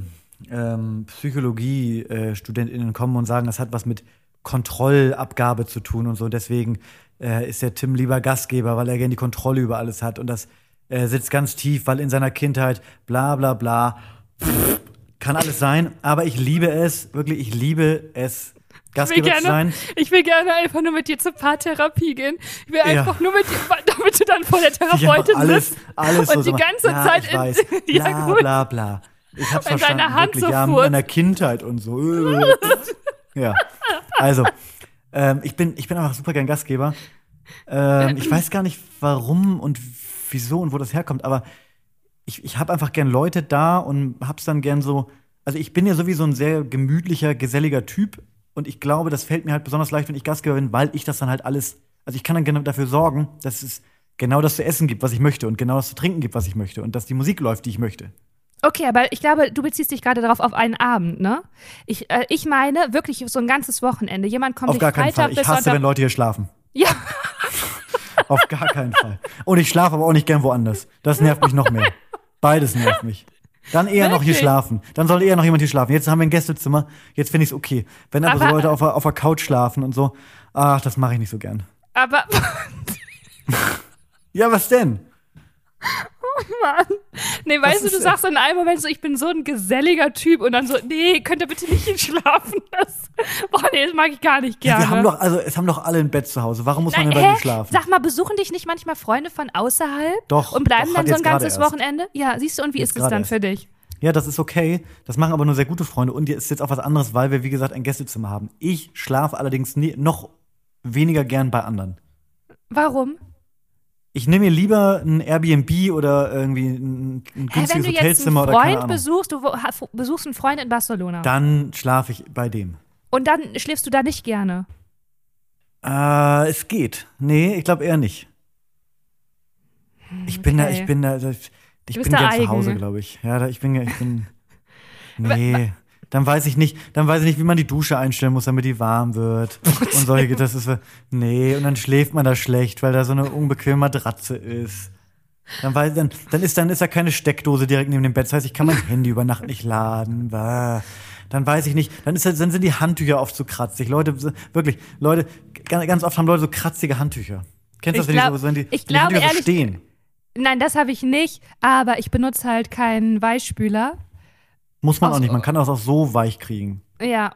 ähm, Psychologie-StudentInnen kommen und sagen, das hat was mit Kontrollabgabe zu tun und so. Deswegen äh, ist der Tim lieber Gastgeber, weil er gerne die Kontrolle über alles hat. Und das äh, sitzt ganz tief, weil in seiner Kindheit bla bla bla. Pff, kann alles sein. Aber ich liebe es, wirklich, ich liebe es, Gastgeber gerne, sein. ich will gerne einfach nur mit dir zur Paartherapie gehen. Ich will Ja. einfach nur mit dir, *laughs* damit du dann vor der Therapeutin alles, sitzt alles und so die ganze ja, Zeit ich in- weiß, *laughs* Ja, bla, gut. bla bla Ich hab's deine verstanden, Hand wirklich, so ja, furzt. meiner Kindheit und so. *laughs* ja, also ähm, ich bin, ich bin einfach super gern Gastgeber. Ähm, ich weiß gar nicht, warum und wieso und wo das herkommt, aber ich, ich habe einfach gern Leute da und hab's dann gern so. Also ich bin ja sowieso ein sehr gemütlicher, geselliger Typ und ich glaube, das fällt mir halt besonders leicht, wenn ich Gastgeber bin, weil ich das dann halt alles. Also ich kann dann gerne dafür sorgen, dass es genau das zu essen gibt, was ich möchte und genau das zu trinken gibt, was ich möchte und dass die Musik läuft, die ich möchte. Okay, aber ich glaube, du beziehst dich gerade darauf auf einen Abend, ne? Ich, äh, ich meine wirklich so ein ganzes Wochenende. Jemand kommt Auf gar keinen Freitag Fall. Ich hasse, wenn Leute hier schlafen. ja, Auf gar keinen Fall. Und ich schlafe aber auch nicht gern woanders. Das nervt mich noch mehr. Beides nervt mich. Dann eher noch hier Wirklich? schlafen. Dann soll eher noch jemand hier schlafen. Jetzt haben wir ein Gästezimmer. Jetzt finde ich es okay. Wenn aber, so Aber- Leute auf, auf der Couch schlafen und so, ach, das mache ich nicht so gern. aber *laughs* Ja, was denn? *laughs* Mann. Nee, weißt du, ist, du äh, sagst in einem Moment so, ich bin so ein geselliger Typ und dann so, nee, könnt ihr bitte nicht hier *laughs* schlafen? Das, boah, nee, das mag ich gar nicht Ja, gerne. wir haben doch, also es haben doch alle ein Bett zu Hause. Warum muss man Nein, denn bei dir schlafen? Sag mal, besuchen dich nicht manchmal Freunde von außerhalb? Doch, Und bleiben doch, dann so ein ganzes. Wochenende? Ja, siehst du, und wie Jetzt ist es dann erst. für dich? Ja, das ist okay. Das machen aber nur sehr gute Freunde. Und jetzt ist jetzt auch was anderes, weil wir, wie gesagt, ein Gästezimmer haben. Ich schlafe allerdings nie, noch weniger gern bei anderen. Warum? Ich nehme mir lieber ein Airbnb oder irgendwie ein, ein Hä, wenn günstiges du jetzt einen Freund besuchst, du besuchst einen Freund in Barcelona Dann schlafe ich bei dem. und dann schläfst du da nicht gerne. Äh, es geht. Nee, ich glaube eher nicht. Ich bin da, okay. ich bin da, ich bin da gern eigen, zu Hause, glaube ich. Ja, da, ich bin, ich bin, *laughs* nee. Dann weiß ich nicht, dann weiß ich nicht, wie man die Dusche einstellen muss, damit die warm wird. *laughs* Und solche, das ist, so- nee, und dann schläft man da schlecht, weil da so eine unbequeme Matratze ist. Dann, weiß, dann, dann, ist, dann ist da keine Steckdose direkt neben dem Bett. Das heißt, ich kann mein *laughs* Handy über Nacht nicht laden. Bah. Dann weiß ich nicht, dann, ist, dann sind die Handtücher oft zu kratzig. Leute, so- wirklich, Leute, ganz, ganz oft haben Leute so kratzige Handtücher. Kennst du das, wenn, glaub- die, so, wenn die, ich wenn die glaube Handtücher so stehen? Nein, das habe ich nicht, aber ich benutze halt keinen Weichspüler. Muss man Aus- auch nicht. Man kann das auch so weich kriegen. Ja,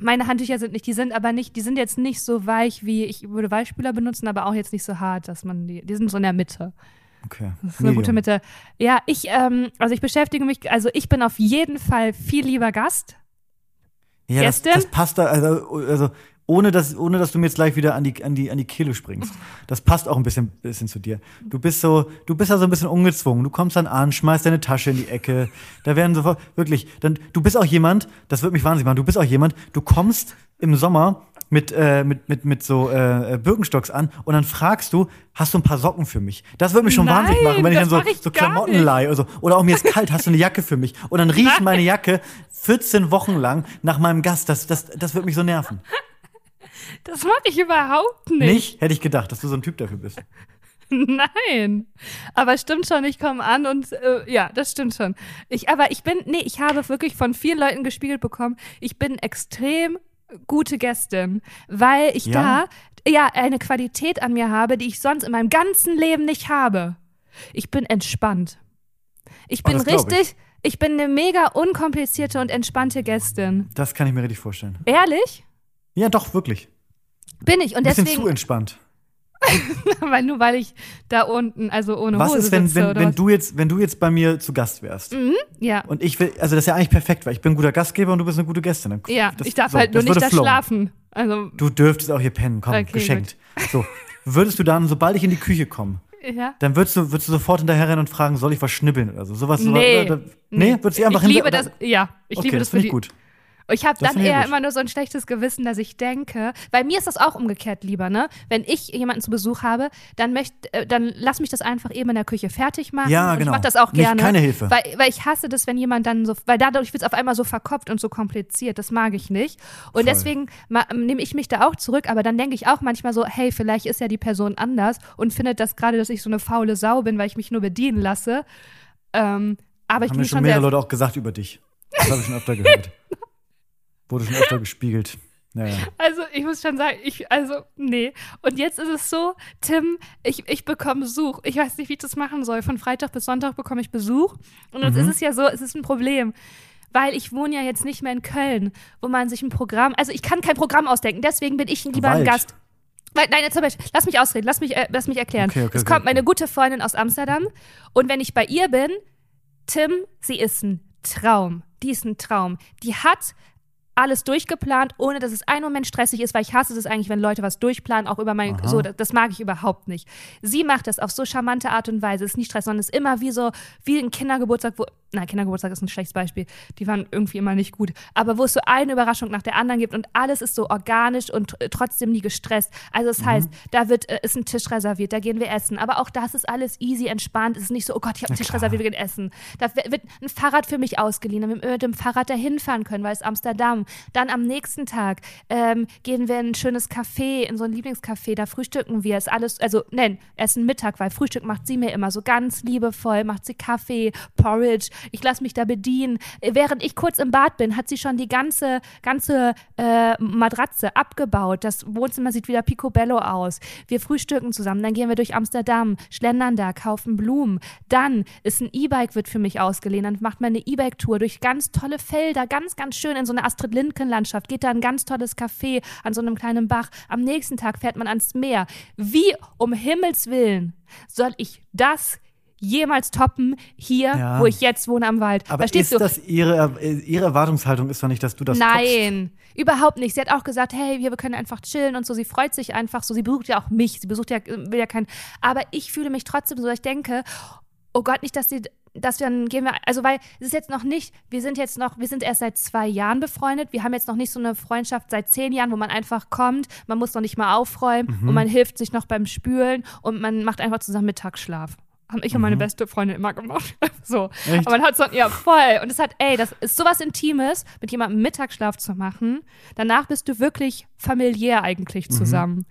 meine Handtücher sind nicht, die sind aber nicht, die sind jetzt nicht so weich wie, ich würde Weichspüler benutzen, aber auch jetzt nicht so hart, dass man die, die sind so in der Mitte. Okay. Das ist eine gute Medium. Mitte. Ja, ich, ähm, also ich beschäftige mich, also ich bin auf jeden Fall viel lieber Gast. Ja, das, das passt da, also, also ohne dass, ohne dass du mir jetzt gleich wieder an die, an die, an die Kehle springst. Das passt auch ein bisschen, bisschen zu dir. Du bist so, du bist da so ein bisschen ungezwungen. Du kommst dann an, schmeißt deine Tasche in die Ecke. Da werden sofort, wirklich, dann, du bist auch jemand, das wird mich wahnsinnig machen, du bist auch jemand, du kommst im Sommer mit, äh, mit, mit, mit so äh, äh, Birkenstocks an und dann fragst du, hast du ein paar Socken für mich? Das wird mich schon Nein, wahnsinnig machen, wenn ich dann so, ich so Klamotten nicht. leihe oder so. Oder auch mir ist kalt, hast du eine Jacke für mich? Und dann riecht meine Jacke 14 Wochen lang nach meinem Gast. Das, das, das wird mich so nerven. Das mache ich überhaupt nicht. Nicht? Hätte ich gedacht, dass du so ein Typ dafür bist. *laughs* Nein. Aber stimmt schon, ich komme an und äh, ja, das stimmt schon. Ich, aber ich bin, nee, ich habe wirklich von vielen Leuten gespiegelt bekommen, ich bin extrem gute Gästin, weil ich Ja? da ja eine Qualität an mir habe, die ich sonst in meinem ganzen Leben nicht habe. Ich bin entspannt. Ich Oh, bin das glaub ich. richtig, ich bin eine mega unkomplizierte und entspannte Gästin. Das kann ich mir richtig vorstellen. Ehrlich? Ja, doch, wirklich. Bin ich. Und Ein bisschen zu deswegen, entspannt. *laughs* weil nur weil ich da unten, also ohne Was Hose ist, wenn, sitze wenn, wenn, was? du jetzt, wenn du jetzt bei mir zu Gast wärst? Ja. Und ich will, also das ist ja eigentlich perfekt, weil ich bin ein guter Gastgeber und du bist eine gute Gästin. Dann- Ja, das- ich darf so, halt nur nicht da flowen. schlafen. Also, Du dürftest auch hier pennen, komm, Okay, geschenkt. *laughs* So, würdest du dann, sobald ich in die Küche komme, ja. dann würdest du, würdest du sofort hinterher rennen und fragen, soll ich was schnibbeln oder so? Sowas, sowas Nee. oder, nee, würdest du einfach ich liebe das, ja, ich okay, liebe das das für finde ich gut. Ich habe dann eher immer nur so ein schlechtes Gewissen, dass ich denke, weil mir ist das auch umgekehrt lieber, ne? Wenn ich jemanden zu Besuch habe, dann möchte, äh, dann lass mich das einfach eben in der Küche fertig machen. Ja, genau. Ich mach das auch Nicht- gerne. keine Hilfe. Weil, weil ich hasse das, wenn jemand dann so, weil dadurch wird es auf einmal so verkopft und so kompliziert. Das mag ich nicht. Und Voll. deswegen nehme ich mich da auch zurück. Aber dann denke ich auch manchmal so, hey, vielleicht ist ja die Person anders und findet das gerade, dass ich so eine faule Sau bin, weil ich mich nur bedienen lasse. Ähm, aber ich Haben bin mir schon mehrere Leute auch gesagt über dich. Das habe ich schon öfter gehört. *laughs* Wurde schon öfter gespiegelt. Naja. Also ich muss schon sagen, ich, also, nee. Und jetzt ist es so, Tim, ich, ich bekomme Besuch. Ich weiß nicht, wie ich das machen soll. Von Freitag bis Sonntag bekomme ich Besuch. Und jetzt Mhm. ist es ja so, es ist ein Problem. Weil ich wohne ja jetzt nicht mehr in Köln, wo man sich ein Programm, also ich kann kein Programm ausdenken, deswegen bin ich lieber ein Wald. Gast. Weil, nein, jetzt zum Beispiel, lass mich ausreden, lass mich, äh, lass mich erklären. Okay, okay, es okay. kommt meine gute Freundin aus Amsterdam und wenn ich bei ihr bin, Tim, sie ist ein Traum. Die ist ein Traum. Die hat alles durchgeplant, ohne dass es einen Moment stressig ist, weil ich hasse es eigentlich, wenn Leute was durchplanen, auch über mein, Aha. so, das, das mag ich überhaupt nicht. Sie macht das auf so charmante Art und Weise, ist nicht stressig, sondern ist immer wie so, wie ein Kindergeburtstag, wo, nein, Kindergeburtstag ist ein schlechtes Beispiel, die waren irgendwie immer nicht gut, aber wo es so eine Überraschung nach der anderen gibt und alles ist so organisch und trotzdem nie gestresst. Also das heißt, da wird, äh, ist ein Tisch reserviert, da gehen wir essen, aber auch das ist alles easy, entspannt, es ist nicht so, oh Gott, ich habe einen Tisch klar. reserviert, wir gehen essen. Da wird ein Fahrrad für mich ausgeliehen, damit wir mit dem Fahrrad dahin fahren können, weil es Amsterdam. Dann am nächsten Tag ähm, gehen wir in ein schönes Café, in so ein Lieblingscafé, da frühstücken wir. Ist alles, also nein, essen Mittag, weil Frühstück macht sie mir immer so ganz liebevoll, macht sie Kaffee, Porridge. Ich lasse mich da bedienen. Äh, Während ich kurz im Bad bin, hat sie schon die ganze, ganze äh, Matratze abgebaut. Das Wohnzimmer sieht wieder picobello aus. Wir frühstücken zusammen, dann gehen wir durch Amsterdam, schlendern da, kaufen Blumen. Dann ist ein E-Bike wird für mich ausgeliehen. Dann macht man eine E-Bike-Tour durch ganz tolle Felder, ganz, ganz schön in so eine Astrid Lindgren-Landschaft. Geht da ein ganz tolles Café an so einem kleinen Bach. Am nächsten Tag fährt man ans Meer. Wie um Himmels Willen soll ich das jemals toppen hier, Ja. wo ich jetzt wohne am Wald? Aber Verstehst ist du? das ihre, äh, ihre Erwartungshaltung ist doch nicht, dass du das toppst. Nein, überhaupt nicht. Sie hat auch gesagt, hey, wir können einfach chillen und so. Sie freut sich einfach so. Sie besucht ja auch mich. Sie besucht ja, will ja kein. Aber ich fühle mich trotzdem so, dass ich denke, oh Gott, nicht, dass sie, dass wir dann gehen wir, also weil es ist jetzt noch nicht, wir sind jetzt noch, wir sind erst seit zwei Jahren befreundet. Wir haben jetzt noch nicht so eine Freundschaft seit zehn Jahren, wo man einfach kommt, man muss noch nicht mal aufräumen Mhm. und man hilft sich noch beim Spülen und man macht einfach zusammen Mittagsschlaf. Haben ich und meine beste Freundin immer gemacht. *laughs* so. Mhm. Echt? Aber man hat so, ja, voll. Und es hat, ey, das ist sowas Intimes, mit jemandem Mittagsschlaf zu machen. Danach bist du wirklich familiär eigentlich zusammen.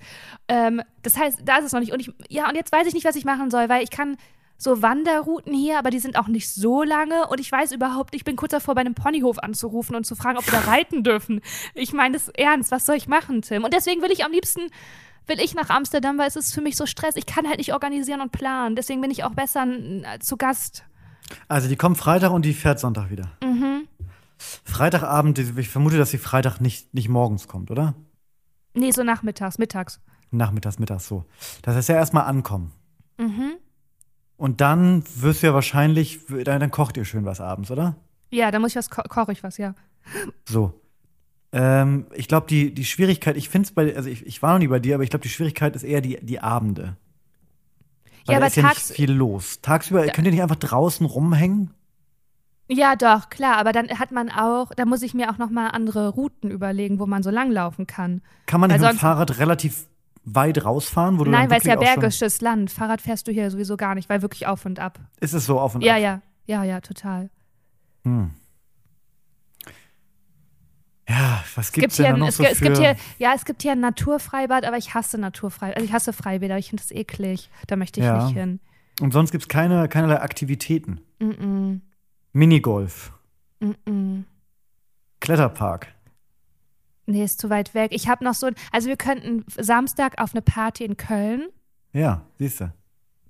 Ähm, das heißt, da ist es noch nicht. Und ich, ja, und jetzt weiß ich nicht, was ich machen soll, weil ich kann so Wanderrouten hier, aber die sind auch nicht so lange und ich weiß überhaupt, ich bin kurz davor, bei einem Ponyhof anzurufen und zu fragen, ob wir da *laughs* reiten dürfen. Ich meine das ernst, was soll ich machen, Tim? Und deswegen will ich am liebsten, will ich nach Amsterdam, weil es ist für mich so Stress. Ich kann halt nicht organisieren und planen. Deswegen bin ich auch besser äh, zu Gast. Also die kommt Freitag und die fährt Sonntag wieder. Mhm. Freitagabend, ich vermute, dass sie Freitag nicht, nicht morgens kommt, oder? Nee, so nachmittags, mittags. Nachmittags, mittags so. Das heißt ja erstmal ankommen. Mhm. Und dann wirst du ja wahrscheinlich, dann, dann kocht ihr schön was abends, oder? Ja, da muss ich was, ko koche ich was, ja. So. Ähm, ich glaube, die, die Schwierigkeit, ich finde es bei, also ich, ich war noch nie bei dir, aber ich glaube, die Schwierigkeit ist eher die, die Abende. Weil Ja, da aber ist ja nicht viel los. Tagsüber könnt ihr nicht einfach draußen rumhängen? Ja, doch, klar, aber dann hat man auch, da muss ich mir auch noch mal andere Routen überlegen, wo man so langlaufen kann. Kann man Weil mit dem Fahrrad relativ weit rausfahren? Wo du Nein, weil es ja bergisches Land. Fahrrad fährst du hier sowieso gar nicht, weil wirklich auf und ab. Ist es so auf und Ja, ab? ja, ja, ja, total. Hm. Ja, was Es gibt hier, denn ein- noch es, so gibt- es gibt hier, ja, es gibt hier ein Naturfreibad, aber ich hasse Naturfreibad. Also ich hasse Freibäder, ich finde das eklig. Da möchte ich Ja. nicht hin. Und sonst gibt's keine, keinerlei Aktivitäten. Mm -mm, Minigolf, mm -mm. Kletterpark. Nee, ist zu weit weg. Ich habe noch so, also wir könnten Samstag auf eine Party in Köln. Ja, siehst du.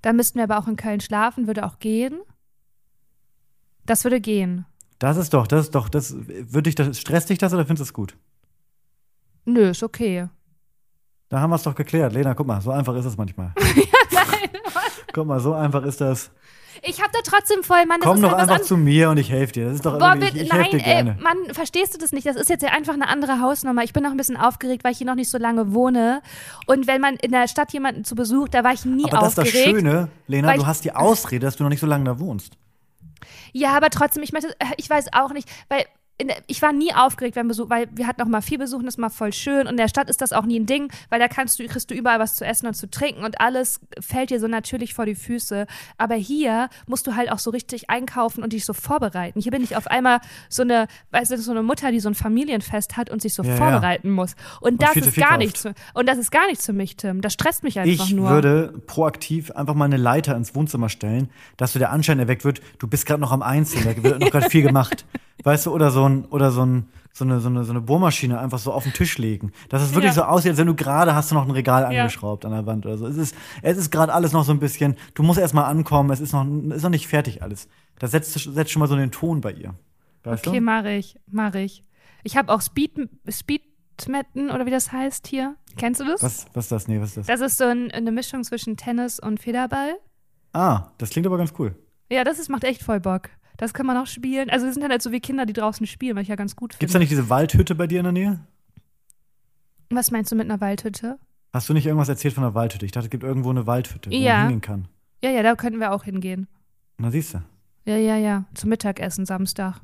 Da müssten wir aber auch in Köln schlafen, würde auch gehen. Das würde gehen. Das ist doch, das ist doch, das würde dich das stresst dich das oder findest du es gut? Nö, ist okay. Da haben wir es doch geklärt. Lena, guck mal, so einfach ist es manchmal. *laughs* *laughs* guck mal, so einfach ist das. Ich habe da trotzdem voll, Mann, das Komm ist doch halt einfach zu mir und ich helfe dir. Das ist doch Boah, ich, ich helfe nein, dir gerne. ey, Mann, verstehst du das nicht? Das ist jetzt ja einfach eine andere Hausnummer. Ich bin noch ein bisschen aufgeregt, weil ich hier noch nicht so lange wohne. Und wenn man in der Stadt jemanden zu Besuch, da war ich nie Aber das ist das aufgeregt. Schöne, Lena, du hast die Ausrede, dass du noch nicht so lange da wohnst. Ja, aber trotzdem, ich möchte, äh, ich weiß auch nicht, weil der, ich war nie aufgeregt beim Besuch, weil wir hatten auch mal viel Besuch und das ist mal voll schön. Und in der Stadt ist das auch nie ein Ding, weil da kannst du, kriegst du überall was zu essen und zu trinken und alles fällt dir so natürlich vor die Füße. Aber hier musst du halt auch so richtig einkaufen und dich so vorbereiten. Hier bin ich auf einmal so eine, weißt du, so eine Mutter, die so ein Familienfest hat und sich so Ja, ja. vorbereiten muss. Und das viel ist viel gar kauft. nichts. für- Und das ist gar nichts für mich, Tim. Das stresst mich einfach Ich nur. würde proaktiv einfach mal eine Leiter ins Wohnzimmer stellen, dass so der Anschein erweckt wird, du bist gerade noch am Einzeln, da wird noch gerade viel gemacht. *laughs* Weißt du, oder so ein, oder so ein, so eine, so eine, so eine Bohrmaschine einfach so auf den Tisch legen. Dass es wirklich Ja. so aussieht, als wenn du gerade hast du noch ein Regal Ja. angeschraubt an der Wand oder so. Es ist, es ist gerade alles noch so ein bisschen, du musst erst mal ankommen, es ist noch, ist noch nicht fertig alles. Das setzt, setzt schon mal so den Ton bei ihr. Weißt Okay, du? mache ich, mache ich. Ich habe auch Speed, Speedmetten oder wie das heißt hier. Kennst du das? Was, was ist das? Nee, was ist das? Das ist so ein, eine Mischung zwischen Tennis und Federball. Ah, das klingt aber ganz cool. Ja, das ist, macht echt voll Bock. Das kann man auch spielen. Also wir sind halt so wie Kinder, die draußen spielen, was ich ja ganz gut Gibt's da finde. nicht diese Waldhütte bei dir in der Nähe? Was meinst du mit einer Waldhütte? Hast du nicht irgendwas erzählt von einer Waldhütte? Ich dachte, es gibt irgendwo eine Waldhütte, wo Ja. man hingehen kann. Ja, ja, da könnten wir auch hingehen. Na, siehst du. Ja, ja, ja. Zum Mittagessen Samstag.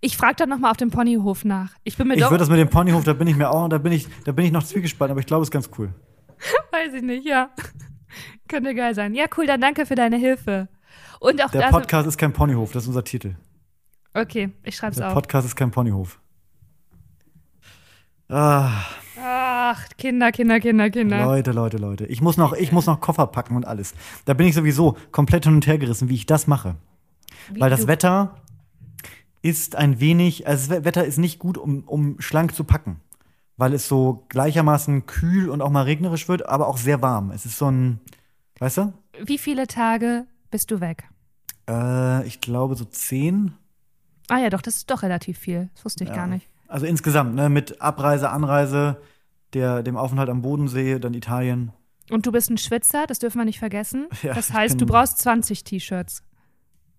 Ich frage dann nochmal auf dem Ponyhof nach. Ich bin mir Ich würde das mit dem Ponyhof, da bin ich mir auch, da bin ich, da bin ich noch zwiegespalten, aber ich glaube, es ist ganz cool. *laughs* Weiß ich nicht, ja. *laughs* Könnte geil sein. Ja, cool, dann danke für deine Hilfe. Und auch Der. Podcast ist kein Ponyhof, das ist unser Titel. Okay, ich schreib's Der auf. Podcast ist kein Ponyhof. Ah, Ach, Kinder, Kinder, Kinder, Kinder. Leute, Leute, Leute. Ich muss, noch, ich muss noch Koffer packen und alles. Da bin ich sowieso komplett hin und her gerissen, wie ich das mache. Wie Weil das du- Wetter ist ein wenig, also das Wetter ist nicht gut, um, um schlank zu packen. Weil es so gleichermaßen kühl und auch mal regnerisch wird, aber auch sehr warm. Es ist so ein, weißt du? Wie viele Tage bist du weg? Äh, ich glaube so zehn. Ah ja, doch, das ist doch relativ viel. Das wusste ich Ja. gar nicht. Also insgesamt, ne, mit Abreise, Anreise, der, dem Aufenthalt am Bodensee, dann Italien. Und du bist ein Schwitzer, das dürfen wir nicht vergessen. *laughs* Ja, das heißt, du brauchst 20 T-Shirts.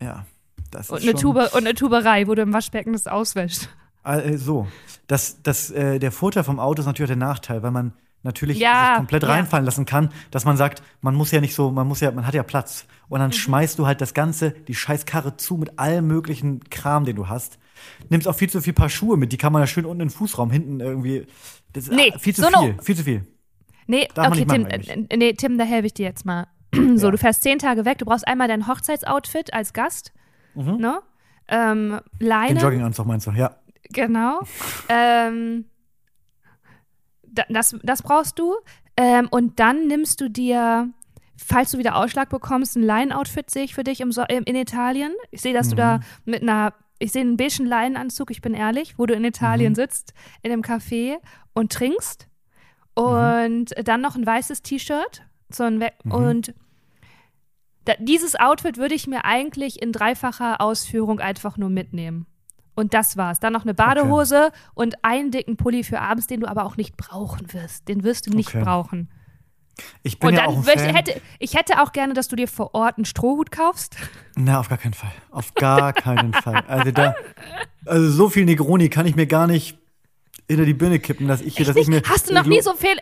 Ja, das Und ist eine, Tube, und eine Tuberei, wo du im Waschbecken das auswäschst. Äh, so, das, das, äh, der Vorteil vom Auto ist natürlich auch der Nachteil, weil man natürlich Ja, sich komplett ja. reinfallen lassen kann, dass man sagt, man muss ja nicht so, man muss ja, man hat ja Platz. Und Mhm. dann schmeißt du halt das Ganze, die scheiß Karre zu mit allem möglichen Kram, den du hast. Nimmst auch viel zu viel Paar Schuhe mit, die kann man ja schön unten in den Fußraum hinten irgendwie. Das Nee, viel zu so viel, no. viel zu viel. Nee, Darf okay, nicht machen Tim, äh, nee, Tim, da helfe ich dir jetzt mal. *clears throat* so, Ja. du fährst zehn Tage weg, du brauchst einmal dein Hochzeitsoutfit als Gast, ne? Ähm, Mhm. Den Leine, Jogginganzug meinst du, ja. genau. ähm, das, das brauchst du. Ähm, und dann nimmst du dir, falls du wieder Ausschlag bekommst, ein Leinen-Outfit sehe ich für dich im so in Italien. Ich sehe, dass du da mit einer, ich sehe einen beigen Leinenanzug, ich bin ehrlich, wo du in Italien sitzt, in einem Café und trinkst. Und dann noch ein weißes T-Shirt. So ein We Und da, dieses Outfit würde ich mir eigentlich in dreifacher Ausführung einfach nur mitnehmen. Und das war's. Dann noch eine Badehose und einen dicken Pulli für abends, den du aber auch nicht brauchen wirst. Den wirst du nicht Okay. brauchen. Ich bin Und ja dann auch ein Fan. hätte ich hätte auch gerne, dass du dir vor Ort einen Strohhut kaufst. Na, auf gar keinen Fall. Auf gar keinen Fall. Also da, also so viel Negroni kann ich mir gar nicht hinter die Birne kippen, dass ich hier, dass ich mir. hast du noch nie so viel,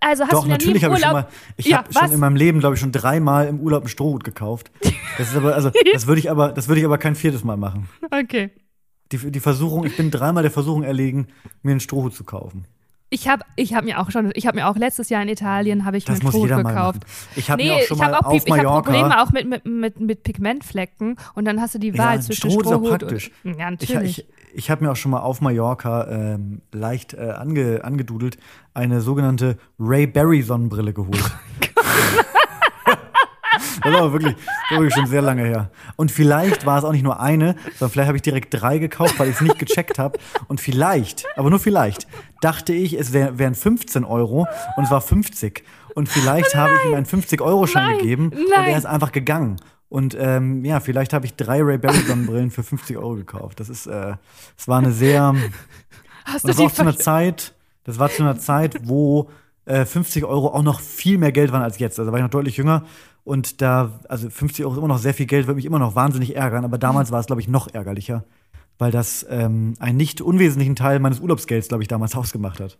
also hast Doch, du noch natürlich habe ich schon mal. Ich ja, habe schon in meinem Leben, glaube ich, schon dreimal im Urlaub einen Strohhut gekauft. Das ist aber, also, *laughs* das würde ich aber, das würde ich aber kein viertes Mal machen. Okay. Die, die Versuchung, ich bin dreimal der Versuchung erlegen, mir einen Strohhut zu kaufen. Ich habe ich hab mir auch schon, ich habe mir auch letztes Jahr in Italien habe ich Das mir Strohhut gekauft. Ich habe Nee, auch schon ich habe mal auch, auf ich Mallorca. Probleme auch mit, mit, mit, mit Pigmentflecken und dann hast du die Ja, Wahl ein zwischen Strohhut ist auch Strohhut praktisch. und ja Ich, natürlich. ich, ich habe mir auch schon mal auf Mallorca ähm, leicht äh, ange, angedudelt eine sogenannte Ray Berry Sonnenbrille geholt. *laughs* das war wirklich, wirklich schon sehr lange her. Und vielleicht war es auch nicht nur eine, sondern vielleicht habe ich direkt drei gekauft, weil ich es nicht gecheckt habe. Und vielleicht, aber nur vielleicht, dachte ich, es wär, wären 15 Euro und es war 50. Und vielleicht habe ich ihm einen 50-Euro-Schein Nein, gegeben und nein. er ist einfach gegangen. Und ähm, ja, vielleicht habe ich drei Ray Berry Sonnenbrillen für 50 Euro gekauft. Das ist, äh, es war eine sehr, hast und du das war auch zu einer Zeit, das war zu einer Zeit, wo äh, 50 Euro auch noch viel mehr Geld waren als jetzt. Also war ich noch deutlich jünger und da, also 50 Euro ist immer noch sehr viel Geld, würde mich immer noch wahnsinnig ärgern, aber damals war es, glaube ich, noch ärgerlicher, weil das ähm, einen nicht unwesentlichen Teil meines Urlaubsgelds, glaube ich, damals ausgemacht hat.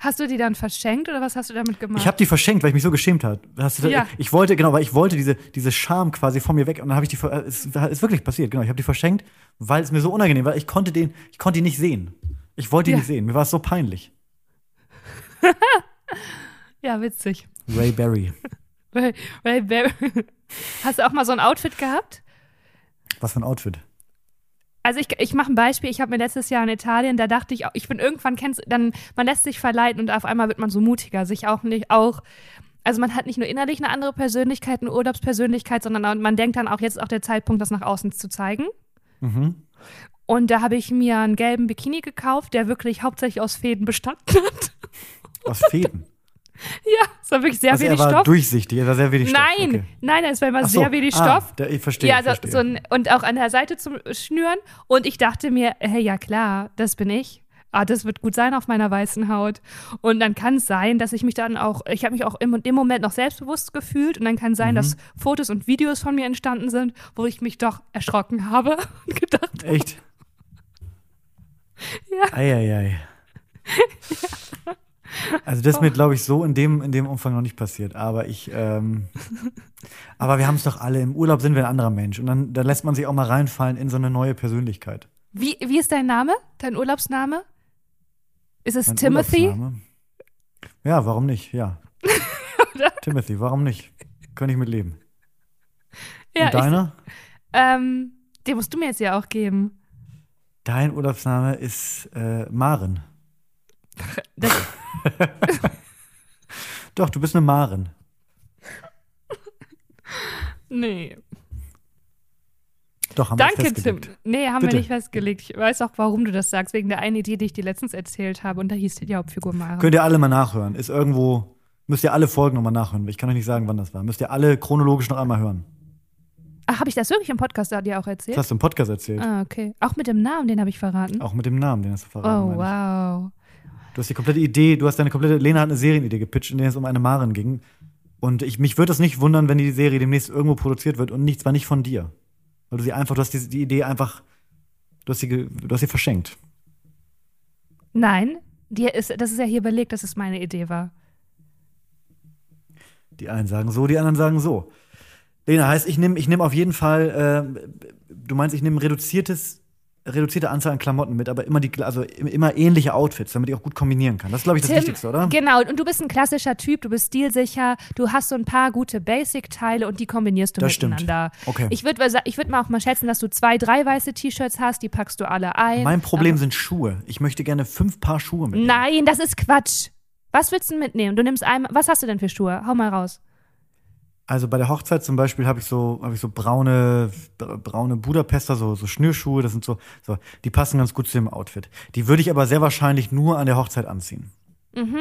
Hast du die dann verschenkt oder was hast du damit gemacht? Ich habe die verschenkt, weil ich mich so geschämt habe. Ja. Ich wollte, genau, weil ich wollte diese, diese Scham quasi von mir weg und dann habe ich die, äh, es ist wirklich passiert, genau, ich habe die verschenkt, weil es mir so unangenehm war. Ich konnte den, ich konnte ihn nicht sehen. Ich wollte ihn Ja. nicht sehen. Mir war es so peinlich. *laughs* ja, witzig. Ray Berry. Weil, weil, wer- hast du auch mal so ein Outfit gehabt? Was für ein Outfit. Also ich, ich mache ein Beispiel. Ich habe mir letztes Jahr in Italien, da dachte ich, auch, ich bin irgendwann kennst, dann man lässt sich verleiten und auf einmal wird man so mutiger, sich auch nicht auch. Also man hat nicht nur innerlich eine andere Persönlichkeit, eine Urlaubspersönlichkeit, sondern man denkt dann auch jetzt ist auch der Zeitpunkt, das nach außen zu zeigen. Mhm. Und da habe ich mir einen gelben Bikini gekauft, der wirklich hauptsächlich aus Fäden bestanden hat. Aus Fäden. *laughs* ja, es war wirklich sehr also er wenig war Stoff. durchsichtig, er war sehr wenig Stoff. Nein, Okay. nein, es war immer so. sehr wenig ah, Stoff. Der, ich verstehe. Ja, also verstehe. so ein, und auch an der Seite zum Schnüren. Und ich dachte mir, hey, ja klar, das bin ich. ah, das wird gut sein auf meiner weißen Haut. Und dann kann es sein, dass ich mich dann auch, ich habe mich auch im, im Moment noch selbstbewusst gefühlt und dann kann sein, Mhm. dass Fotos und Videos von mir entstanden sind, wo ich mich doch erschrocken habe *laughs* und gedacht, Echt? *laughs* Ja. Eieiei. Also das ist mir, glaube ich, so in dem, in dem Umfang noch nicht passiert. Aber ich, ähm, aber wir haben es doch alle. Im Urlaub sind wir ein anderer Mensch. Und dann, dann lässt man sich auch mal reinfallen in so eine neue Persönlichkeit. wie, wie ist dein Name? Dein Urlaubsname? Ist es Mein Timothy? Ja, warum nicht? Ja. *laughs* Timothy, warum nicht? Könnte ich mit leben. Ja, Und deiner? Ich, ähm, den musst du mir jetzt ja auch geben. Dein Urlaubsname ist äh, Maren. *laughs* Doch, du bist eine Maren. nee. Doch, haben wir Danke, Tim. festgelegt. Nee, haben Bitte. wir nicht festgelegt. Ich weiß auch, warum du das sagst, wegen der einen Idee, die ich dir letztens erzählt habe. Und da hieß die Hauptfigur Mara. Könnt ihr alle mal nachhören. Ist irgendwo, müsst ihr alle Folgen nochmal nachhören. Ich kann euch nicht sagen, wann das war. Müsst ihr alle chronologisch noch einmal hören. Ach, habe ich das wirklich im Podcast da dir auch erzählt? Das hast du im Podcast erzählt. Ah, okay. Auch mit dem Namen, den habe ich verraten. Auch mit dem Namen, den hast du verraten. oh, meine ich. Du hast die komplette Idee, du hast deine komplette, Lena hat eine Serienidee gepitcht, in der es um eine Maren ging. Und ich, mich würde es nicht wundern, wenn die Serie demnächst irgendwo produziert wird und nicht, zwar nicht von dir. Weil du sie einfach, du hast die, die Idee einfach, du hast sie, du hast sie verschenkt. Nein, dir ist, das ist ja hier belegt, dass es meine Idee war. Die einen sagen so, die anderen sagen so. Lena, heißt, ich nehme ich nehm auf jeden Fall, äh, du meinst, ich nehme reduziertes, reduzierte Anzahl an Klamotten mit, aber immer die, also immer ähnliche Outfits, damit ich auch gut kombinieren kann. Das ist, glaube ich, das Tim, Wichtigste, oder? Genau, und du bist ein klassischer Typ, du bist stilsicher, du hast so ein paar gute Basic-Teile und die kombinierst du Das stimmt. miteinander. Okay. Ich würde ich würd mal auch mal schätzen, dass du zwei, drei weiße T-Shirts hast, die packst du alle ein. Mein Problem Aber- sind Schuhe. Ich möchte gerne fünf Paar Schuhe mitnehmen. Nein, das ist Quatsch. Was willst du mitnehmen? Du nimmst einmal, was hast du denn für Schuhe? Hau mal raus. Also bei der Hochzeit zum Beispiel habe ich so, habe ich so braune, bra- braune Budapester, so, so Schnürschuhe, das sind so, so, die passen ganz gut zu dem Outfit. Die würde ich aber sehr wahrscheinlich nur an der Hochzeit anziehen. Mhm.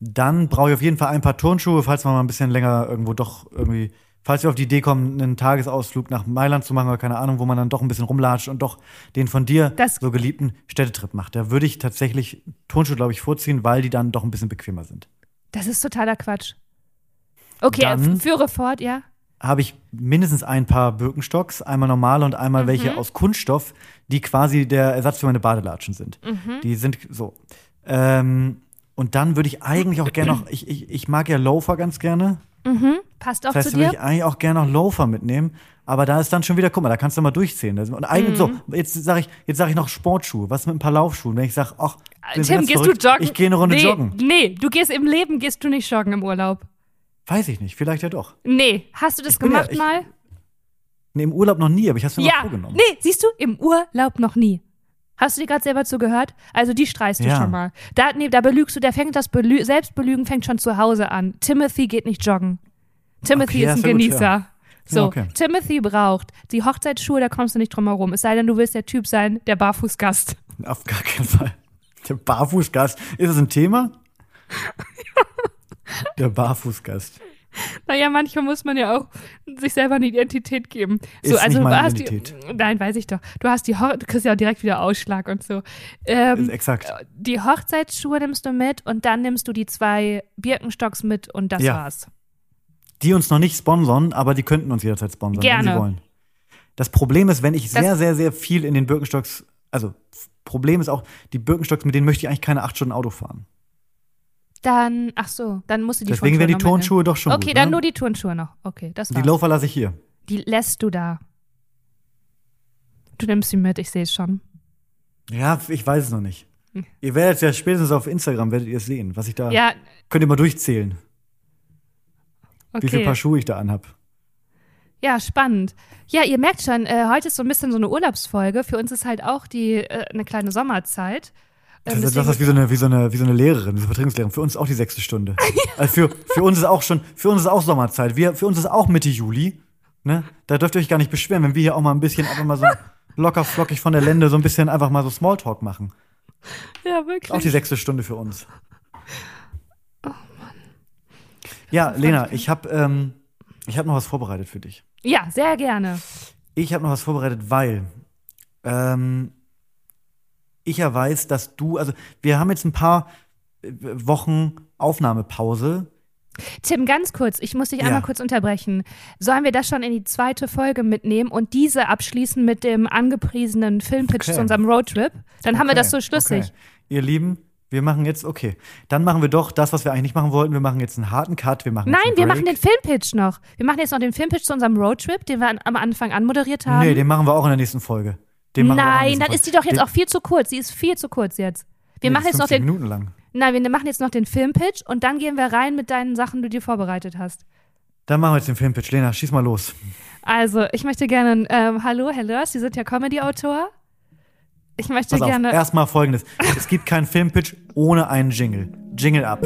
Dann brauche ich auf jeden Fall ein paar Turnschuhe, falls man mal ein bisschen länger irgendwo doch irgendwie, falls wir auf die Idee kommen, einen Tagesausflug nach Mailand zu machen oder keine Ahnung, wo man dann doch ein bisschen rumlatscht und doch den von dir Das- so geliebten Städtetrip macht. Da würde ich tatsächlich Turnschuhe, glaube ich, vorziehen, weil die dann doch ein bisschen bequemer sind. Das ist totaler Quatsch. Okay, Dann- führe fort, ja. habe ich mindestens ein paar Birkenstocks, einmal normale und einmal welche aus Kunststoff, die quasi der Ersatz für meine Badelatschen sind. Die sind so. Ähm, und dann würde ich eigentlich auch gerne noch, ich, ich, ich mag ja Loafer ganz gerne. Passt auch Das heißt, zu würde dir. ich eigentlich auch gerne noch Loafer mitnehmen. Aber da ist dann schon wieder, guck mal, da kannst du mal durchzählen. Und eigentlich so, Mhm. jetzt sage ich, jetzt sage ich noch Sportschuhe. Was mit ein paar Laufschuhen? Wenn ich sage, ach, Tim, gehst verrückt? du joggen? Ich gehe eine Runde nee, joggen. Nee, du gehst im Leben, gehst du nicht joggen im Urlaub. Weiß ich nicht, vielleicht ja doch. Nee, hast du das bin ja- gemacht ich- mal? Nee, im Urlaub noch nie, aber ich habe es mir mal Ja, vorgenommen. nee, siehst du, im Urlaub noch nie. Hast du dir gerade selber zugehört? Also die streichst du Ja. schon mal. Da, nee, da belügst du, da fängt das Belü Selbstbelügen fängt schon zu Hause an. Timothy geht nicht joggen. Timothy Okay, ist ein gut, Genießer. ja. So, Ja, okay. Timothy braucht die Hochzeitsschuhe, da kommst du nicht drum herum. Es sei denn, du willst der Typ sein, der Barfußgast. Auf gar keinen Fall. Der Barfußgast. Ist das ein Thema? *laughs* Der Barfußgast. Naja, manchmal muss man ja auch sich selber eine Identität geben. So, Ist also nicht meine hast Identität. die. Nein, weiß ich doch. Du hast die Ho du kriegst ja auch direkt wieder Ausschlag und so. Ähm, Ist exakt. die Hochzeitsschuhe nimmst du mit und dann nimmst du die zwei Birkenstocks mit und das Ja. war's. Die uns noch nicht sponsern, aber die könnten uns jederzeit sponsern, wenn Gerne. sie wollen. Das Problem ist, wenn ich Das- sehr, sehr, sehr viel in den Birkenstocks, also Problem ist auch, die Birkenstocks, mit denen möchte ich eigentlich keine acht Stunden Auto fahren. Dann, ach so, dann musst du die Deswegen wären die. Turnschuhe doch schon Okay, gut. dann ne? nur die Turnschuhe noch. Okay, das Die war's. Loafer lasse ich hier. Die lässt du da. Du nimmst sie mit, ich sehe es schon. Ja, ich weiß es noch nicht. Hm. Ihr werdet ja spätestens auf Instagram werdet ihr es sehen, was ich da. Ja, Könnt ihr mal durchzählen, wie viele okay. Paar Schuhe ich da anhab. Ja, spannend. Ja, ihr merkt schon, äh, heute ist so ein bisschen so eine Urlaubsfolge. Für uns ist halt auch die äh, eine kleine Sommerzeit. Ähm, Das, ist- das deswegen- ist wie so, eine, wie, so eine, wie so eine Lehrerin, wie so eine Vertretungslehrerin. Für uns auch die sechste Stunde. *laughs* Also für, für uns ist auch schon, für uns ist auch Sommerzeit. Wir, für uns ist auch Mitte Juli. Ne? Da dürft ihr euch gar nicht beschweren, wenn wir hier auch mal ein bisschen einfach mal so locker flockig von der Lände so ein bisschen einfach mal so Smalltalk machen. ja, wirklich. Auch die sechste Stunde für uns. Ja, Lena, ich habe ähm, ich hab noch was vorbereitet für dich. Ja, sehr gerne. Ich habe noch was vorbereitet, weil ähm, ich ja weiß, dass du, also wir haben jetzt ein paar äh, Wochen Aufnahmepause. Tim, ganz kurz, ich muss dich Ja. einmal kurz unterbrechen. Sollen wir das schon in die zweite Folge mitnehmen und diese abschließen mit dem angepriesenen Filmpitch Okay. zu unserem Roadtrip? Dann haben wir Okay, das so schlüssig. Okay. Ihr Lieben, wir machen jetzt, okay. Dann machen wir doch das, was wir eigentlich nicht machen wollten. Wir machen jetzt einen harten Cut. Wir machen Nein, wir machen den Filmpitch noch. Wir machen jetzt noch den Filmpitch zu unserem Roadtrip, den wir an, am Anfang anmoderiert haben. Nee, den machen wir auch in der nächsten Folge. Den machen wir auch Nein, nächsten dann ist die doch jetzt den, auch viel zu kurz. Die ist viel zu kurz jetzt. Wir nee, machen jetzt noch 15 den. Minuten lang. Nein, wir machen jetzt noch den Filmpitch und dann gehen wir rein mit deinen Sachen, die du dir vorbereitet hast. Dann machen wir jetzt den Filmpitch. Lena, schieß mal los. Also, ich möchte gerne, ähm, hallo, Herr Lörs, Sie sind ja Comedy-Autor. Ich möchte Pass gerne. erstmal folgendes. es gibt keinen Filmpitch ohne einen Jingle. Jingle ab.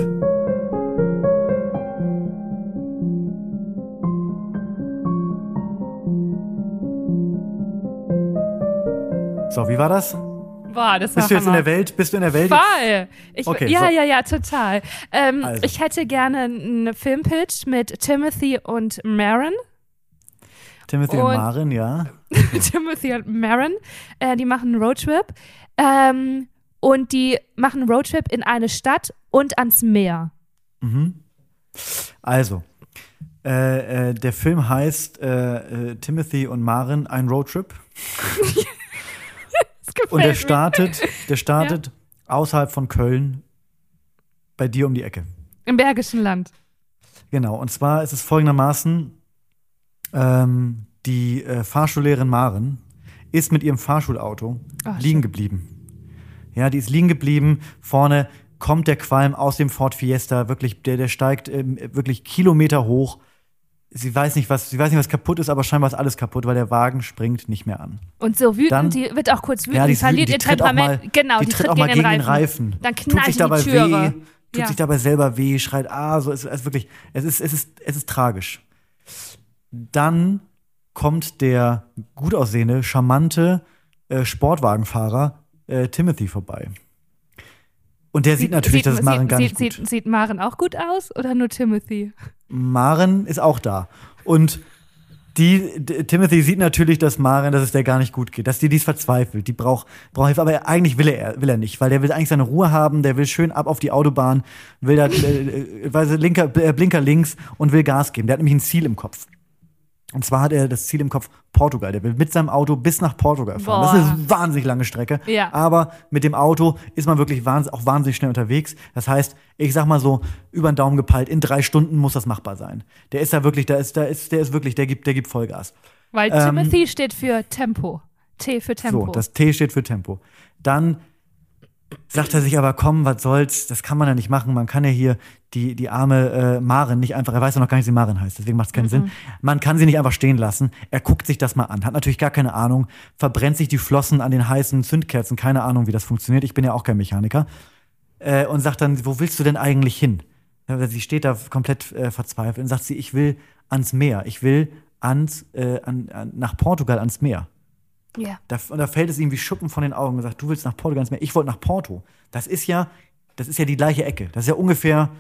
So, wie war das? Boah, das war Bist du jetzt in der Welt? Bist du in der Welt? Voll. Ich, Okay, ja, so. ja, ja, total. Ähm, Also. Ich hätte gerne einen Filmpitch mit Timothy und Maren. Timothy und Und- Maren, ja. *laughs* Timothy und Maren. Äh, die machen einen Roadtrip. Ähm, und die machen einen Roadtrip in eine Stadt und ans Meer. Also, äh, äh, der Film heißt äh, äh, Timothy und Maren, ein Roadtrip. *laughs* Gefällt Und der startet, der *laughs* startet außerhalb von Köln bei dir um die Ecke. Im Bergischen Land. Genau, und zwar ist es folgendermaßen, ähm, die äh, Fahrschullehrerin Maren ist mit ihrem Fahrschulauto Ach, liegen schön. geblieben. Ja, die ist liegen geblieben. Vorne kommt der Qualm aus dem Ford Fiesta, wirklich, der, der steigt ähm, wirklich Kilometer hoch. Sie weiß nicht, was, sie weiß nicht, was kaputt ist, aber scheinbar ist alles kaputt, weil der Wagen springt nicht mehr an. Und so wütend, Dann- die wird auch kurz wütend, Ja, die, verliert die ihr tritt auch mal, Temperament. genau, die, tritt auch mal gegen den Reifen. Dann tut knallt sich die dabei Türe. weh, tut Ja. sich dabei selber weh, schreit, ah, so es ist, es wirklich, es ist, es ist, es ist tragisch. Dann kommt der gut aussehende, charmante äh, Sportwagenfahrer äh, Timothy vorbei. Und der sieht, natürlich, dass es Maren sieht, gar nicht sieht, gut. Sieht, sieht Maren auch gut aus oder nur Timothy? Maren ist auch da. Und die, Timothy sieht natürlich, dass Maren, dass es der gar nicht gut geht, dass die dies verzweifelt, die braucht, braucht Hilfe, aber eigentlich will er, will er nicht, weil der will eigentlich seine Ruhe haben, der will schön ab auf die Autobahn, will da, äh, äh, weiß linker, äh, Blinker links und will Gas geben. Der hat nämlich ein Ziel im Kopf. Und zwar hat er das Ziel im Kopf Portugal. Der will mit seinem Auto bis nach Portugal fahren. Boah. Das ist eine wahnsinnig lange Strecke. Ja. Aber mit dem Auto ist man wirklich wahnsinnig, auch wahnsinnig schnell unterwegs. Das heißt, ich sag mal so, über den Daumen gepeilt, in drei Stunden muss das machbar sein. Der ist da wirklich, da ist, da ist, der ist wirklich, der gibt, der gibt Vollgas. Weil Ähm, Timothy steht für Tempo. T für Tempo. So, das T steht für Tempo. Dann sagt er sich aber, komm, was soll's, das kann man ja nicht machen. Man kann ja hier die, die arme äh, Maren nicht einfach, er weiß ja noch gar nicht, wie sie Maren heißt, deswegen macht es keinen Sinn. Man kann sie nicht einfach stehen lassen. Er guckt sich das mal an, hat natürlich gar keine Ahnung, verbrennt sich die Flossen an den heißen Zündkerzen, keine Ahnung, wie das funktioniert. Ich bin ja auch kein Mechaniker. Äh, und sagt dann, wo willst du denn eigentlich hin? Sie steht da komplett äh, verzweifelt und sagt sie, ich will ans Meer. Ich will ans, äh, an, an, nach Portugal ans Meer. Ja. Da, und da fällt es ihm wie Schuppen von den Augen und sagt, du willst nach Portugal ins Meer. Ich wollte nach Porto. Das ist ja, das ist ja die gleiche Ecke. Das ist ja ungefähr,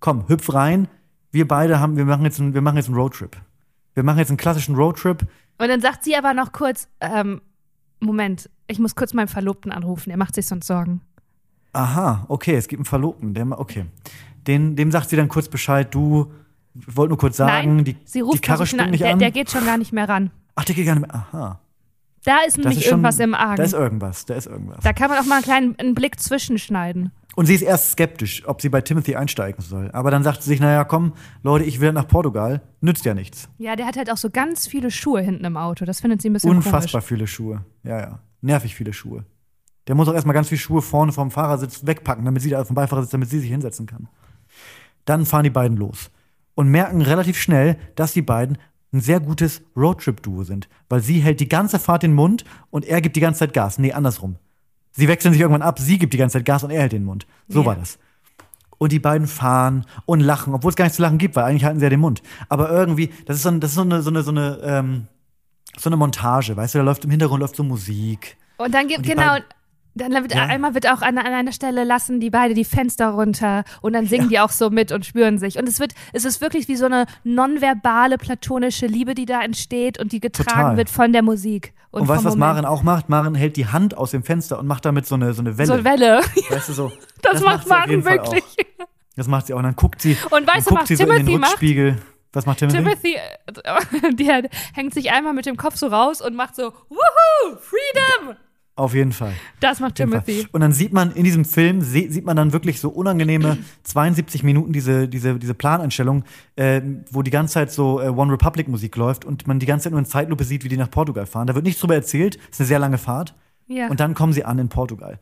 komm, hüpf rein. Wir beide haben, wir machen jetzt einen, wir machen jetzt einen Roadtrip. Wir machen jetzt einen klassischen Roadtrip. Und dann sagt sie aber noch kurz, ähm, Moment, ich muss kurz meinen Verlobten anrufen, er macht sich sonst Sorgen. Aha, okay, es gibt einen Verlobten. Der, okay. Den, dem sagt sie dann kurz Bescheid, du, wollte nur kurz sagen, Nein, die, sie ruft die Karre springt nicht der, an. der geht schon gar nicht mehr ran. Ach, der geht gar nicht mehr. Aha. Da ist nämlich ist schon, irgendwas im Argen. Da ist irgendwas, da ist irgendwas. Da kann man auch mal einen kleinen einen Blick zwischenschneiden. Und sie ist erst skeptisch, ob sie bei Timothy einsteigen soll. Aber dann sagt sie sich, naja, komm, Leute, ich will nach Portugal. Nützt ja nichts. Ja, der hat halt auch so ganz viele Schuhe hinten im Auto. Das findet sie ein bisschen Unfassbar komisch. viele Schuhe. Ja, ja. Nervig viele Schuhe. Der muss auch erstmal ganz viele Schuhe vorne vom Fahrersitz wegpacken, damit sie da vom Beifahrersitz, damit sie sich hinsetzen kann. Dann fahren die beiden los und merken relativ schnell, dass die beiden ein sehr gutes Roadtrip-Duo sind. Weil sie hält die ganze Fahrt den Mund und er gibt die ganze Zeit Gas. Nee, andersrum. Sie wechseln sich irgendwann ab, sie gibt die ganze Zeit Gas und er hält den Mund. So Ja. war das. Und die beiden fahren und lachen, obwohl es gar nichts zu lachen gibt, weil eigentlich halten sie ja den Mund. Aber irgendwie, das ist so, ein, das ist so eine, so eine, so eine, ähm, so eine Montage, weißt du, da läuft im Hintergrund läuft so Musik. Und dann gibt, Und genau, beiden- Dann wird Ja. einmal wird auch an, an einer Stelle lassen die beide die Fenster runter und dann singen die auch so mit und spüren sich. Und es wird, es ist wirklich wie so eine nonverbale platonische Liebe, die da entsteht und die getragen Total. wird von der Musik. Und, Und, weißt du, was Moment. Maren auch macht? Maren hält die Hand aus dem Fenster und macht damit so eine, so eine Welle. So eine Welle. *laughs* Weißt du, so. *laughs* Das, macht sie auf Maren wirklich. Das macht sie auch. Und dann guckt sie, Und weißt du, was sie so in den Timothy macht? Rückspiegel. Was macht Timothy? Timothy, äh, *laughs* der hängt sich einmal mit dem Kopf so raus und macht so, Woohoo, Freedom! Auf jeden Fall. Das macht. Timothy. Und dann sieht man in diesem Film, sieht man dann wirklich so unangenehme *clears throat* 72 Minuten diese, diese, diese Planeinstellung, äh, wo die ganze Zeit so äh, One Republic Musik läuft und man die ganze Zeit nur in Zeitlupe sieht, wie die nach Portugal fahren. Da wird nichts drüber erzählt, ist eine sehr lange Fahrt. Ja. Und dann kommen sie an in Portugal.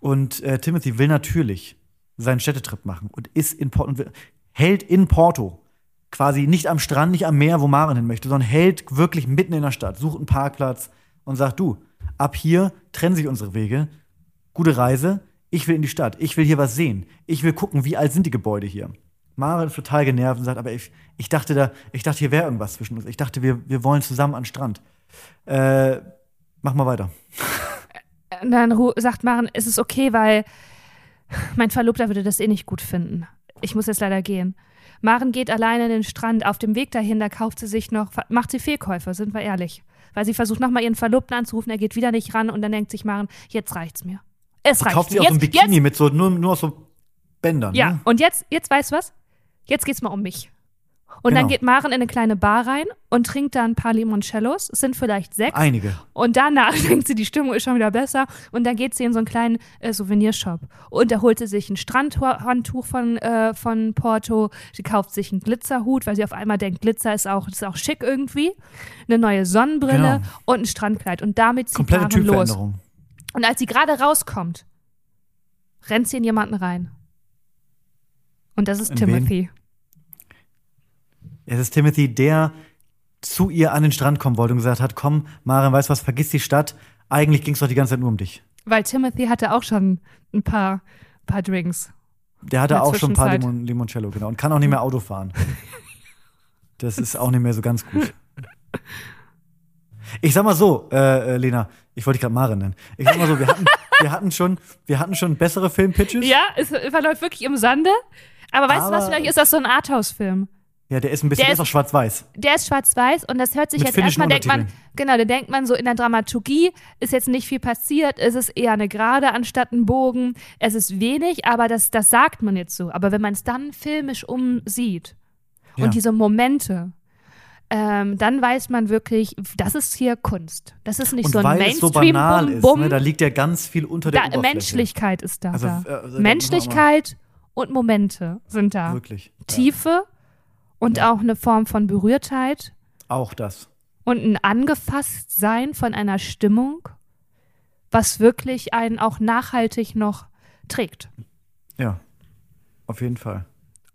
Und äh, Timothy will natürlich seinen Städtetrip machen und ist in Porto und will, hält in Porto. Quasi nicht am Strand, nicht am Meer, wo Maren hin möchte, sondern hält wirklich mitten in der Stadt, sucht einen Parkplatz und sagt: Du, ab hier trennen sich unsere Wege. Gute Reise. Ich will in die Stadt. Ich will hier was sehen. Ich will gucken, wie alt sind die Gebäude hier. Maren ist total genervt und sagt: Aber ich, ich dachte da, ich dachte, hier wäre irgendwas zwischen uns. Ich dachte, wir, wir wollen zusammen an den Strand. Äh, mach mal weiter. Und dann sagt Maren, es ist okay, weil mein Verlobter würde das eh nicht gut finden. Ich muss jetzt leider gehen. Maren geht alleine in den Strand. Auf dem Weg dahin, da kauft sie sich noch, macht sie Fehlkäufe, sind wir ehrlich. Weil sie versucht nochmal ihren Verlobten anzurufen, er geht wieder nicht ran und dann denkt sich Maren, jetzt reicht's mir. Es reicht Kauft mir. sie auch Jetzt, so ein Bikini mit so, nur, nur so Bändern. Ja, Ne? und jetzt, jetzt weißt du was? Jetzt geht's mal um mich. Und dann Genau. geht Maren in eine kleine Bar rein und trinkt da ein paar Limoncellos. Es sind vielleicht sechs. Einige. Und danach *laughs* denkt sie, die Stimmung ist schon wieder besser. Und dann geht sie in so einen kleinen äh, Souvenirshop. Und da holt sie sich ein Strandhandtuch von, äh, von Porto. Sie kauft sich einen Glitzerhut, weil sie auf einmal denkt, Glitzer ist auch, ist auch schick irgendwie. Eine neue Sonnenbrille Genau. und ein Strandkleid. Und damit zieht Komplette Maren los. Und als sie gerade rauskommt, rennt sie in jemanden rein. Und das ist In wen? Es ist Timothy, der zu ihr an den Strand kommen wollte und gesagt hat: Komm, Maren, weißt du was, vergiss die Stadt. Eigentlich ging es doch die ganze Zeit nur um dich. Weil Timothy hatte auch schon ein paar, paar Drinks. Der hatte auch schon ein paar. Limon Limoncello, genau. Und kann auch nicht mehr Auto fahren. *laughs* Das ist auch nicht mehr so ganz gut. Ich sag mal so, äh, äh, Lena, ich wollte dich gerade Maren nennen. Ich sag mal so, wir hatten, wir hatten schon, wir hatten schon bessere Filmpitches. Ja, es verläuft wirklich im Sande. Aber weißt du was, Aber- vielleicht ist das so ein Arthouse-Film. Ja, der ist ein bisschen, Der ist- ist auch schwarz-weiß. Der ist schwarz-weiß und das hört sich Mit jetzt erstmal, denkt man, genau, da denkt man so in der Dramaturgie ist jetzt nicht viel passiert, es ist eher eine Gerade anstatt ein Bogen, es ist wenig, aber das, das sagt man jetzt so. Aber wenn man es dann filmisch umsieht Ja. und diese Momente, ähm, dann weiß man wirklich, das ist hier Kunst. Das ist nicht Und so ein weil es so Mainstream, banal bum, ist, bum. ne, da liegt ja ganz viel unter der da, Oberfläche. Menschlichkeit ist da. Also, da. äh, also, Menschlichkeit und Momente sind da. Wirklich. Ja. Und auch eine Form von Berührtheit Auch das. und ein Angefasstsein von einer Stimmung, was wirklich einen auch nachhaltig noch trägt. Ja. Auf jeden Fall.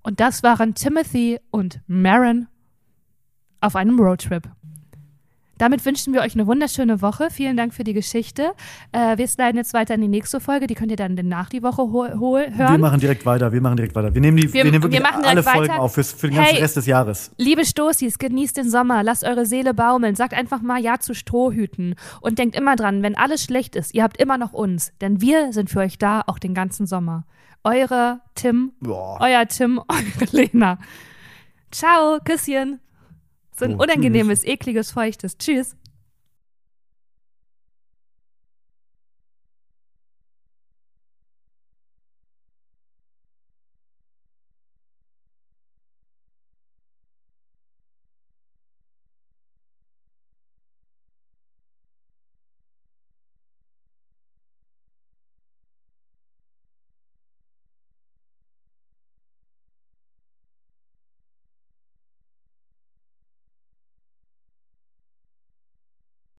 Und das waren Timothy und Maren auf einem Roadtrip. Damit wünschen wir euch eine wunderschöne Woche. Vielen Dank für die Geschichte. Äh, wir sliden jetzt weiter in die nächste Folge. Die könnt ihr dann nach die Woche hol Wir hören. machen direkt weiter, wir machen direkt weiter. Wir nehmen, die, Wir- wir, nehmen wirklich wir machen alle direkt Folgen weiter. auf fürs, für den ganzen Hey. Rest des Jahres. Liebe Stoßis, genießt den Sommer, lasst eure Seele baumeln, sagt einfach mal Ja zu Strohhüten und denkt immer dran, wenn alles schlecht ist, ihr habt immer noch uns, denn wir sind für euch da, auch den ganzen Sommer. Eure Tim, Boah. euer Tim, *laughs* eure Lena. Ciao, Küsschen. So ein Oh, unangenehmes, ekliges, feuchtes. Tschüss.